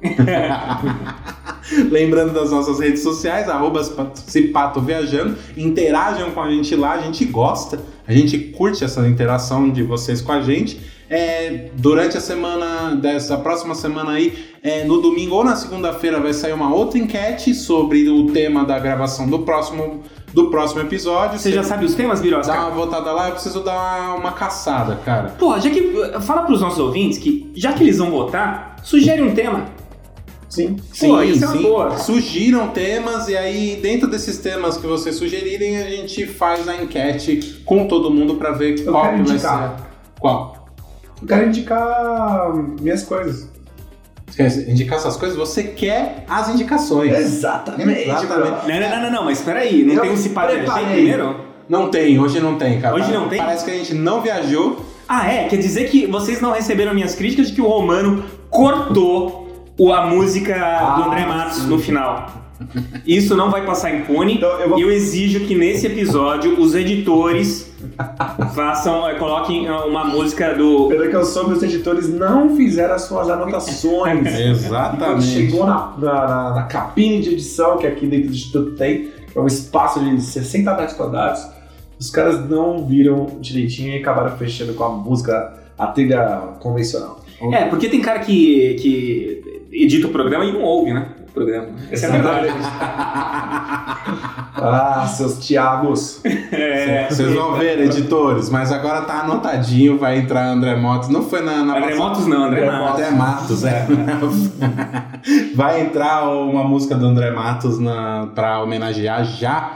Lembrando das nossas redes sociais, arroba Cipato Viajando, interajam com a gente lá, a gente gosta, a gente curte essa interação de vocês com a gente. É, durante a semana, dessa próxima semana aí, é, no domingo ou na segunda-feira vai sair uma outra enquete sobre o tema da gravação do próximo, do próximo episódio. Você já sabe os temas, Birosca? Dá uma votada lá, eu preciso dar uma caçada, cara. Pô, já que. Fala pros nossos ouvintes que, já que eles vão votar, sugere um tema. Sim. Pô, isso é uma boa. Sugiram temas e aí dentro desses temas que vocês sugerirem a gente faz a enquete com todo mundo pra ver Eu qual vai ser. Qual? Eu quero indicar minhas coisas. Você quer indicar essas coisas? Você quer as indicações. Exatamente. Exatamente. Não, não, não, não, não, mas peraí, não Eu tem um cipado primeiro? Não tem, hoje não tem, cara. Hoje não tem? Parece que a gente não viajou. Ah, é? Quer dizer que vocês não receberam minhas críticas de que o Romano cortou o- a música do Ah, André Matos sim. no final. Isso não vai passar impune. Então, eu vou- eu exijo que nesse episódio os editores façam, eh, coloquem eh, uma música do. Pelo que eu soube, os editores não fizeram as suas anotações. Exatamente. chegou na, na, na- cabine de edição, que aqui dentro do Instituto tem, que é um espaço de 60 metros quadrados, os caras não viram direitinho e acabaram fechando com a música, a trilha convencional. É, porque tem cara que, que edita o programa e não ouve, né? Programa. Essa é a verdade. Ah, seus Tiagos. É. Vocês vão ver, editores, mas agora tá anotadinho, vai entrar André Motos. Não foi na, na André passada- Motos não, André André Matos. André Matos, é. Vai entrar uma música do André Matos na, pra homenagear já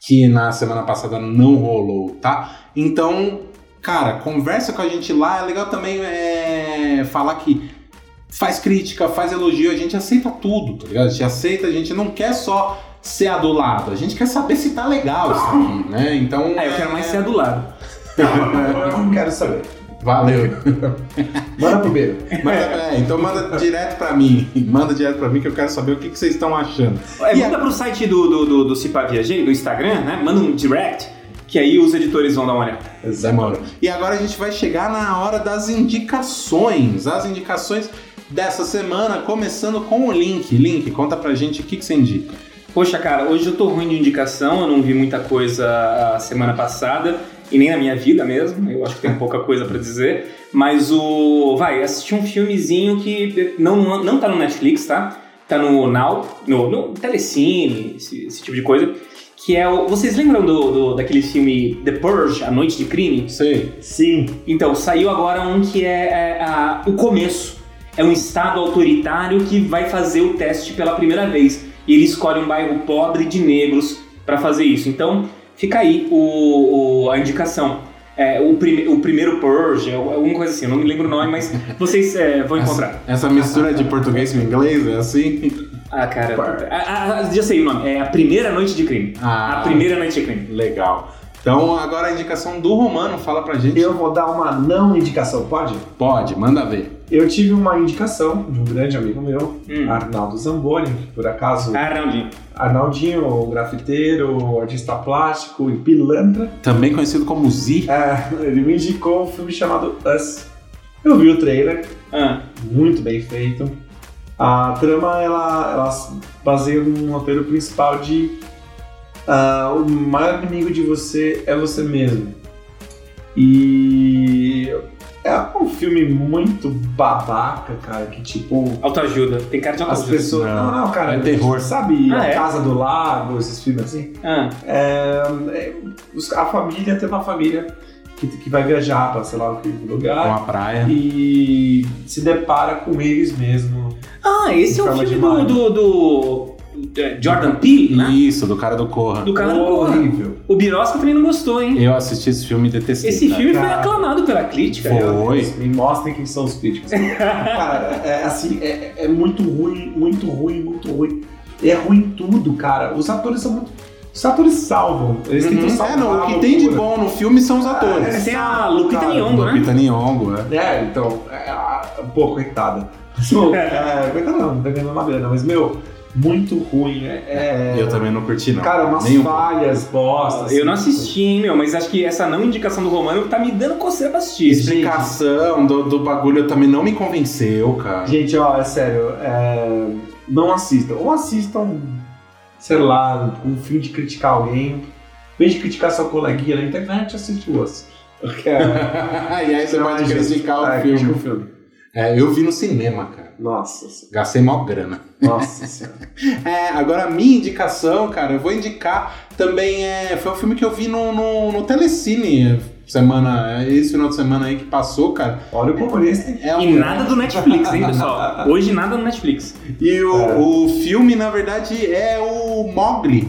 que na semana passada não rolou, tá? Então, cara, conversa com a gente lá. É legal também é, falar que faz crítica, faz elogio, a gente aceita tudo, tá ligado? A gente aceita, a gente não quer só ser adulado, a gente quer saber se tá legal isso aqui, né? Então. Ah, eu quero mais ser do lado. Eu quero saber. Valeu. Manda pro Beiro. Manda, é, então manda direto pra mim. Manda direto pra mim que eu quero saber o que, que vocês estão achando. É, E manda pro site do, do, do, do Cipa Viajei, do Instagram, né? Manda um direct que aí os editores vão dar uma olhada. Demorou. E agora a gente vai chegar na hora das indicações. As indicações dessa semana, começando com o Link. Link, conta pra gente o que, que você indica. Poxa, cara, hoje eu tô ruim de indicação, eu não vi muita coisa a semana passada e nem na minha vida mesmo, eu acho que tem pouca coisa pra dizer, mas o. Vai, assisti um filmezinho que não, não tá no Netflix, tá? Tá no Now, no, no Telecine, esse, esse tipo de coisa. Que é o. Vocês lembram do, do- daquele filme The Purge, A Noite de Crime? Sei. Sim. Então, saiu agora um que é, é, a- o começo. É um estado autoritário que vai fazer o teste pela primeira vez. E ele escolhe um bairro pobre de negros para fazer isso. Então, fica aí o, o- a indicação. É, o, prime- o primeiro Purge, é alguma coisa assim, eu não me lembro o nome, mas vocês é, vão encontrar. Essa, essa mistura de português com inglês é assim? Ah, cara, ah, ah, já sei o nome. É a primeira noite de crime. Ah. A primeira noite de crime. Legal. Então agora a indicação do Romano, fala pra gente. Eu vou dar uma não indicação, pode? Pode, manda ver. Eu tive uma indicação de um grande amigo meu, Hum. Arnaldo Zamboni, que por acaso. Ah, Arnaldinho. Arnaldinho, o grafiteiro, artista plástico e pilantra. Também conhecido como Z. É, ele me indicou um filme chamado Us. Eu vi o trailer, Ah, muito bem feito. A trama ela, ela se baseia num roteiro principal de ah, o maior inimigo de você é você mesmo. E é um filme muito babaca, cara, que tipo autoajuda. Tem cara de as autoajuda. pessoas. Não, Não, não, cara. é terror. Sabe Ah, A é? Casa do Lago, esses filmes assim? Ah, É, é, a família tem uma família que, que vai viajar para sei lá o que Com lugar a praia. e se depara com eles mesmo. Ah, esse é o filme do, do, do Jordan Peele, né? Isso, do cara do Corra. Do cara do Corra. Horrível. O Birosca também não gostou, hein? Eu assisti esse filme e detestei. Esse cara. filme foi cara. aclamado pela crítica. Foi. Meu Deus, Me mostrem quem são os críticos. cara, é assim, é, é muito ruim, muito ruim, muito ruim. É ruim tudo, cara. Os atores são muito. Os atores salvam. Eles tentam Uhum. salvar. É, não, o que tem de bom no filme são os atores. é, Tem a Lupita Nyong'o, né? Lupita Nyong'o, é. É, então, é, ah, pô, coitada. Pô, é, coitada não, não tá ganhando uma grana, mas, meu, muito ruim. É, é- Eu também não curti, não. Cara, umas um pouco. falhas, bosta. Eu não assim. assisti, hein, meu, mas acho que essa não indicação do Romano tá me dando coceira pra assistir. Explicação do, do bagulho também não me convenceu, cara. Gente, ó, é sério, é, não assistam. Ou assistam, sei lá, com o fim de criticar alguém. Em vez de criticar seu coleguinha na internet, assiste o osso. Porque é, e aí você pode criticar o filme. o filme. É, eu vi no cinema, cara. Nossa senhora. Gastei mó grana. Nossa senhora. É, agora a minha indicação, cara, eu vou indicar também é. Foi um filme que eu vi no, no, no Telecine semana. Esse final de semana aí que passou, cara. Olha o comunista. É um, E nada do Netflix, hein, pessoal? Hoje nada no Netflix. E o, É. o filme, na verdade, é o Mogli.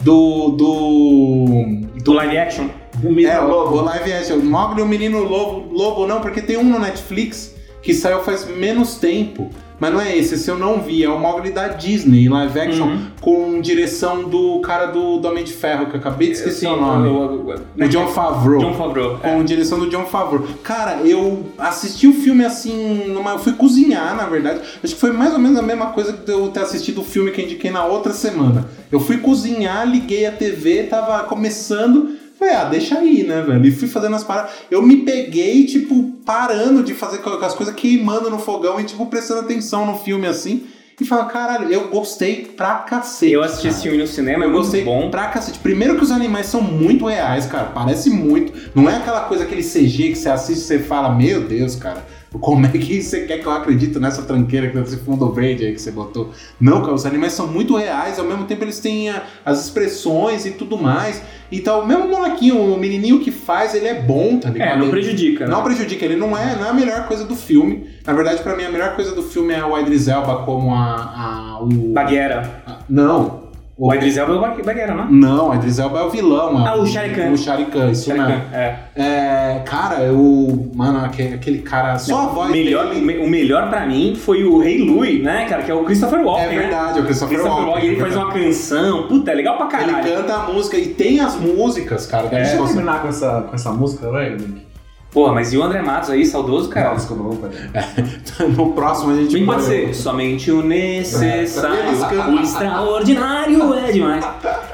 Do. Do. Do live action. O menino É, o, lobo. o live action. Mogli, o menino lobo, lobo, não, porque tem um no Netflix que saiu faz menos tempo. Mas não é esse, esse eu não vi. É o Mogli da Disney, live action, Uhum. com direção do cara do, do Homem de Ferro, que eu acabei de esquecer o nome. O, O John Favreau. John Favreau. é. Com direção do John Favreau. Cara, eu assisti o filme assim. Numa, eu fui cozinhar, na verdade. Acho que foi mais ou menos a mesma coisa que eu ter assistido o filme que eu indiquei na outra semana. Eu fui cozinhar, liguei a TV, tava começando. Falei, ah, deixa aí, né, velho? E fui fazendo as paradas. Eu me peguei, tipo, parando de fazer as coisas, queimando no fogão e, tipo, prestando atenção no filme assim. E falei, caralho, eu gostei pra cacete. Eu assisti esse filme no cinema, é Eu muito gostei bom. pra cacete. Primeiro que os animais são muito reais, cara. Parece muito. Não é aquela coisa, aquele CG que você assiste e você fala, meu Deus, cara. Como é que você quer que eu acredite nessa tranqueira, nesse fundo verde aí que você botou? Não, cara, os animais são muito reais, ao mesmo tempo eles têm a- as expressões e tudo mais. Então, o mesmo molequinho, o menininho que faz, ele é bom, tá ligado? É, não prejudica, né? não prejudica, ele não é, não é a melhor coisa do filme. Na verdade, pra mim, a melhor coisa do filme é o Idris Elba como a. a o, Baguera. a- não. O Idris Elba é o Ba- Baguera, não? Não, o Idris Elba é o vilão. é Ah, o Shari Khan. O Shari Khan, isso mesmo. É. É, cara, o. Mano, aquele, aquele cara. Só a Não, voz o melhor, dele. o me- o melhor pra mim foi o Rei Louis, né, cara? Que é o Christopher Walken, É né? verdade, é o Christopher Christopher Walken. Walken, ele é faz uma canção. Puta, é legal pra Ele caralho. canta a música e tem as músicas, cara. É. a Deixa eu terminar com essa, com essa música, né, Link? Porra, mas e o André Matos aí, saudoso, cara? desculpa, vamos fazer. no próximo a gente Bem pode ser. Somente o necessário. O extraordinário é demais.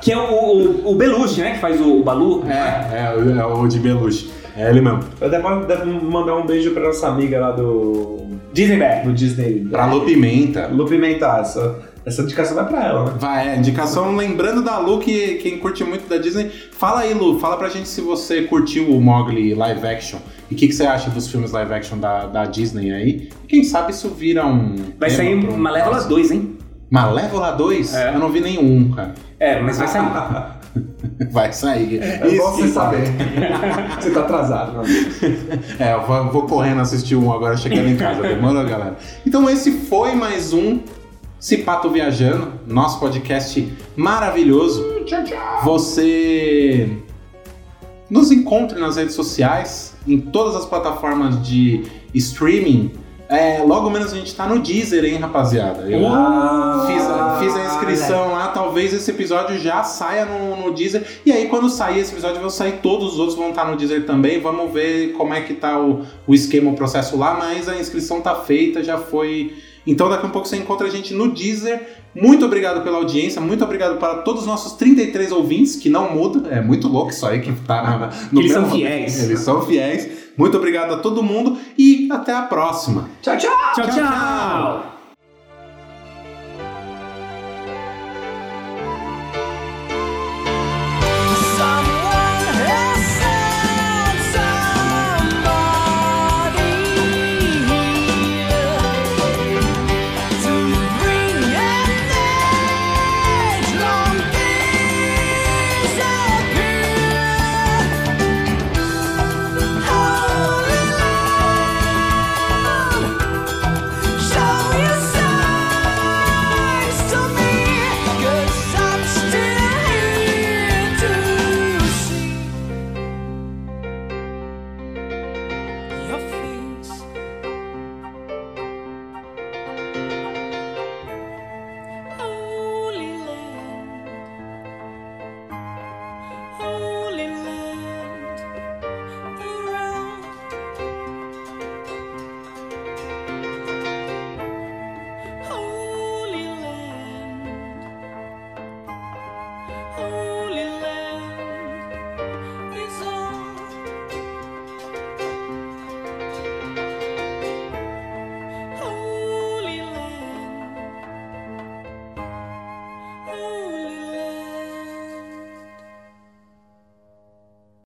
Que é o, o, o Belushi, né? Que faz o, o Balu. É, é, o- é o de Belushi. É ele mesmo. Eu devo, devo mandar um beijo pra nossa amiga lá do, Disney Bear. do Disney. Pra Lu Pimenta. Lu essa, indicação vai pra ela, né? Vai, é, indicação lembrando da Lu, que quem curte muito da Disney. Fala aí, Lu, fala pra gente se você curtiu o Mogli live action. E o que, que você acha dos filmes live action da, da Disney aí? Quem sabe isso vira um. Vai sair um Malévola próximo. 2, hein? Malévola 2? É. Eu não vi nenhum, cara. É, mas vai sair. Vai sair. É bom você saber. você tá atrasado, meu amigo. É, eu vou, vou correndo assistir um agora chegando em casa. Demorou, galera? Então esse foi mais um Cipato Viajando, nosso podcast maravilhoso. Você nos encontre nas redes sociais, em todas as plataformas de streaming. É, logo menos a gente tá no Deezer, hein, rapaziada? Eu fiz, a, fiz a inscrição lá, talvez esse episódio já saia no, no Deezer. E aí, quando sair esse episódio, vão sair todos os outros, vão estar no Deezer também. Vamos ver como é que tá o, o esquema, o processo lá, mas a inscrição tá feita, já foi. Então daqui a pouco você encontra a gente no Deezer. Muito obrigado pela audiência, muito obrigado para todos os nossos 33 ouvintes, que não mudam. É muito louco isso aí que tá na, no Eles são fiéis. Eles são fiéis. Muito obrigado a todo mundo e até a próxima. Tchau, tchau! tchau, tchau.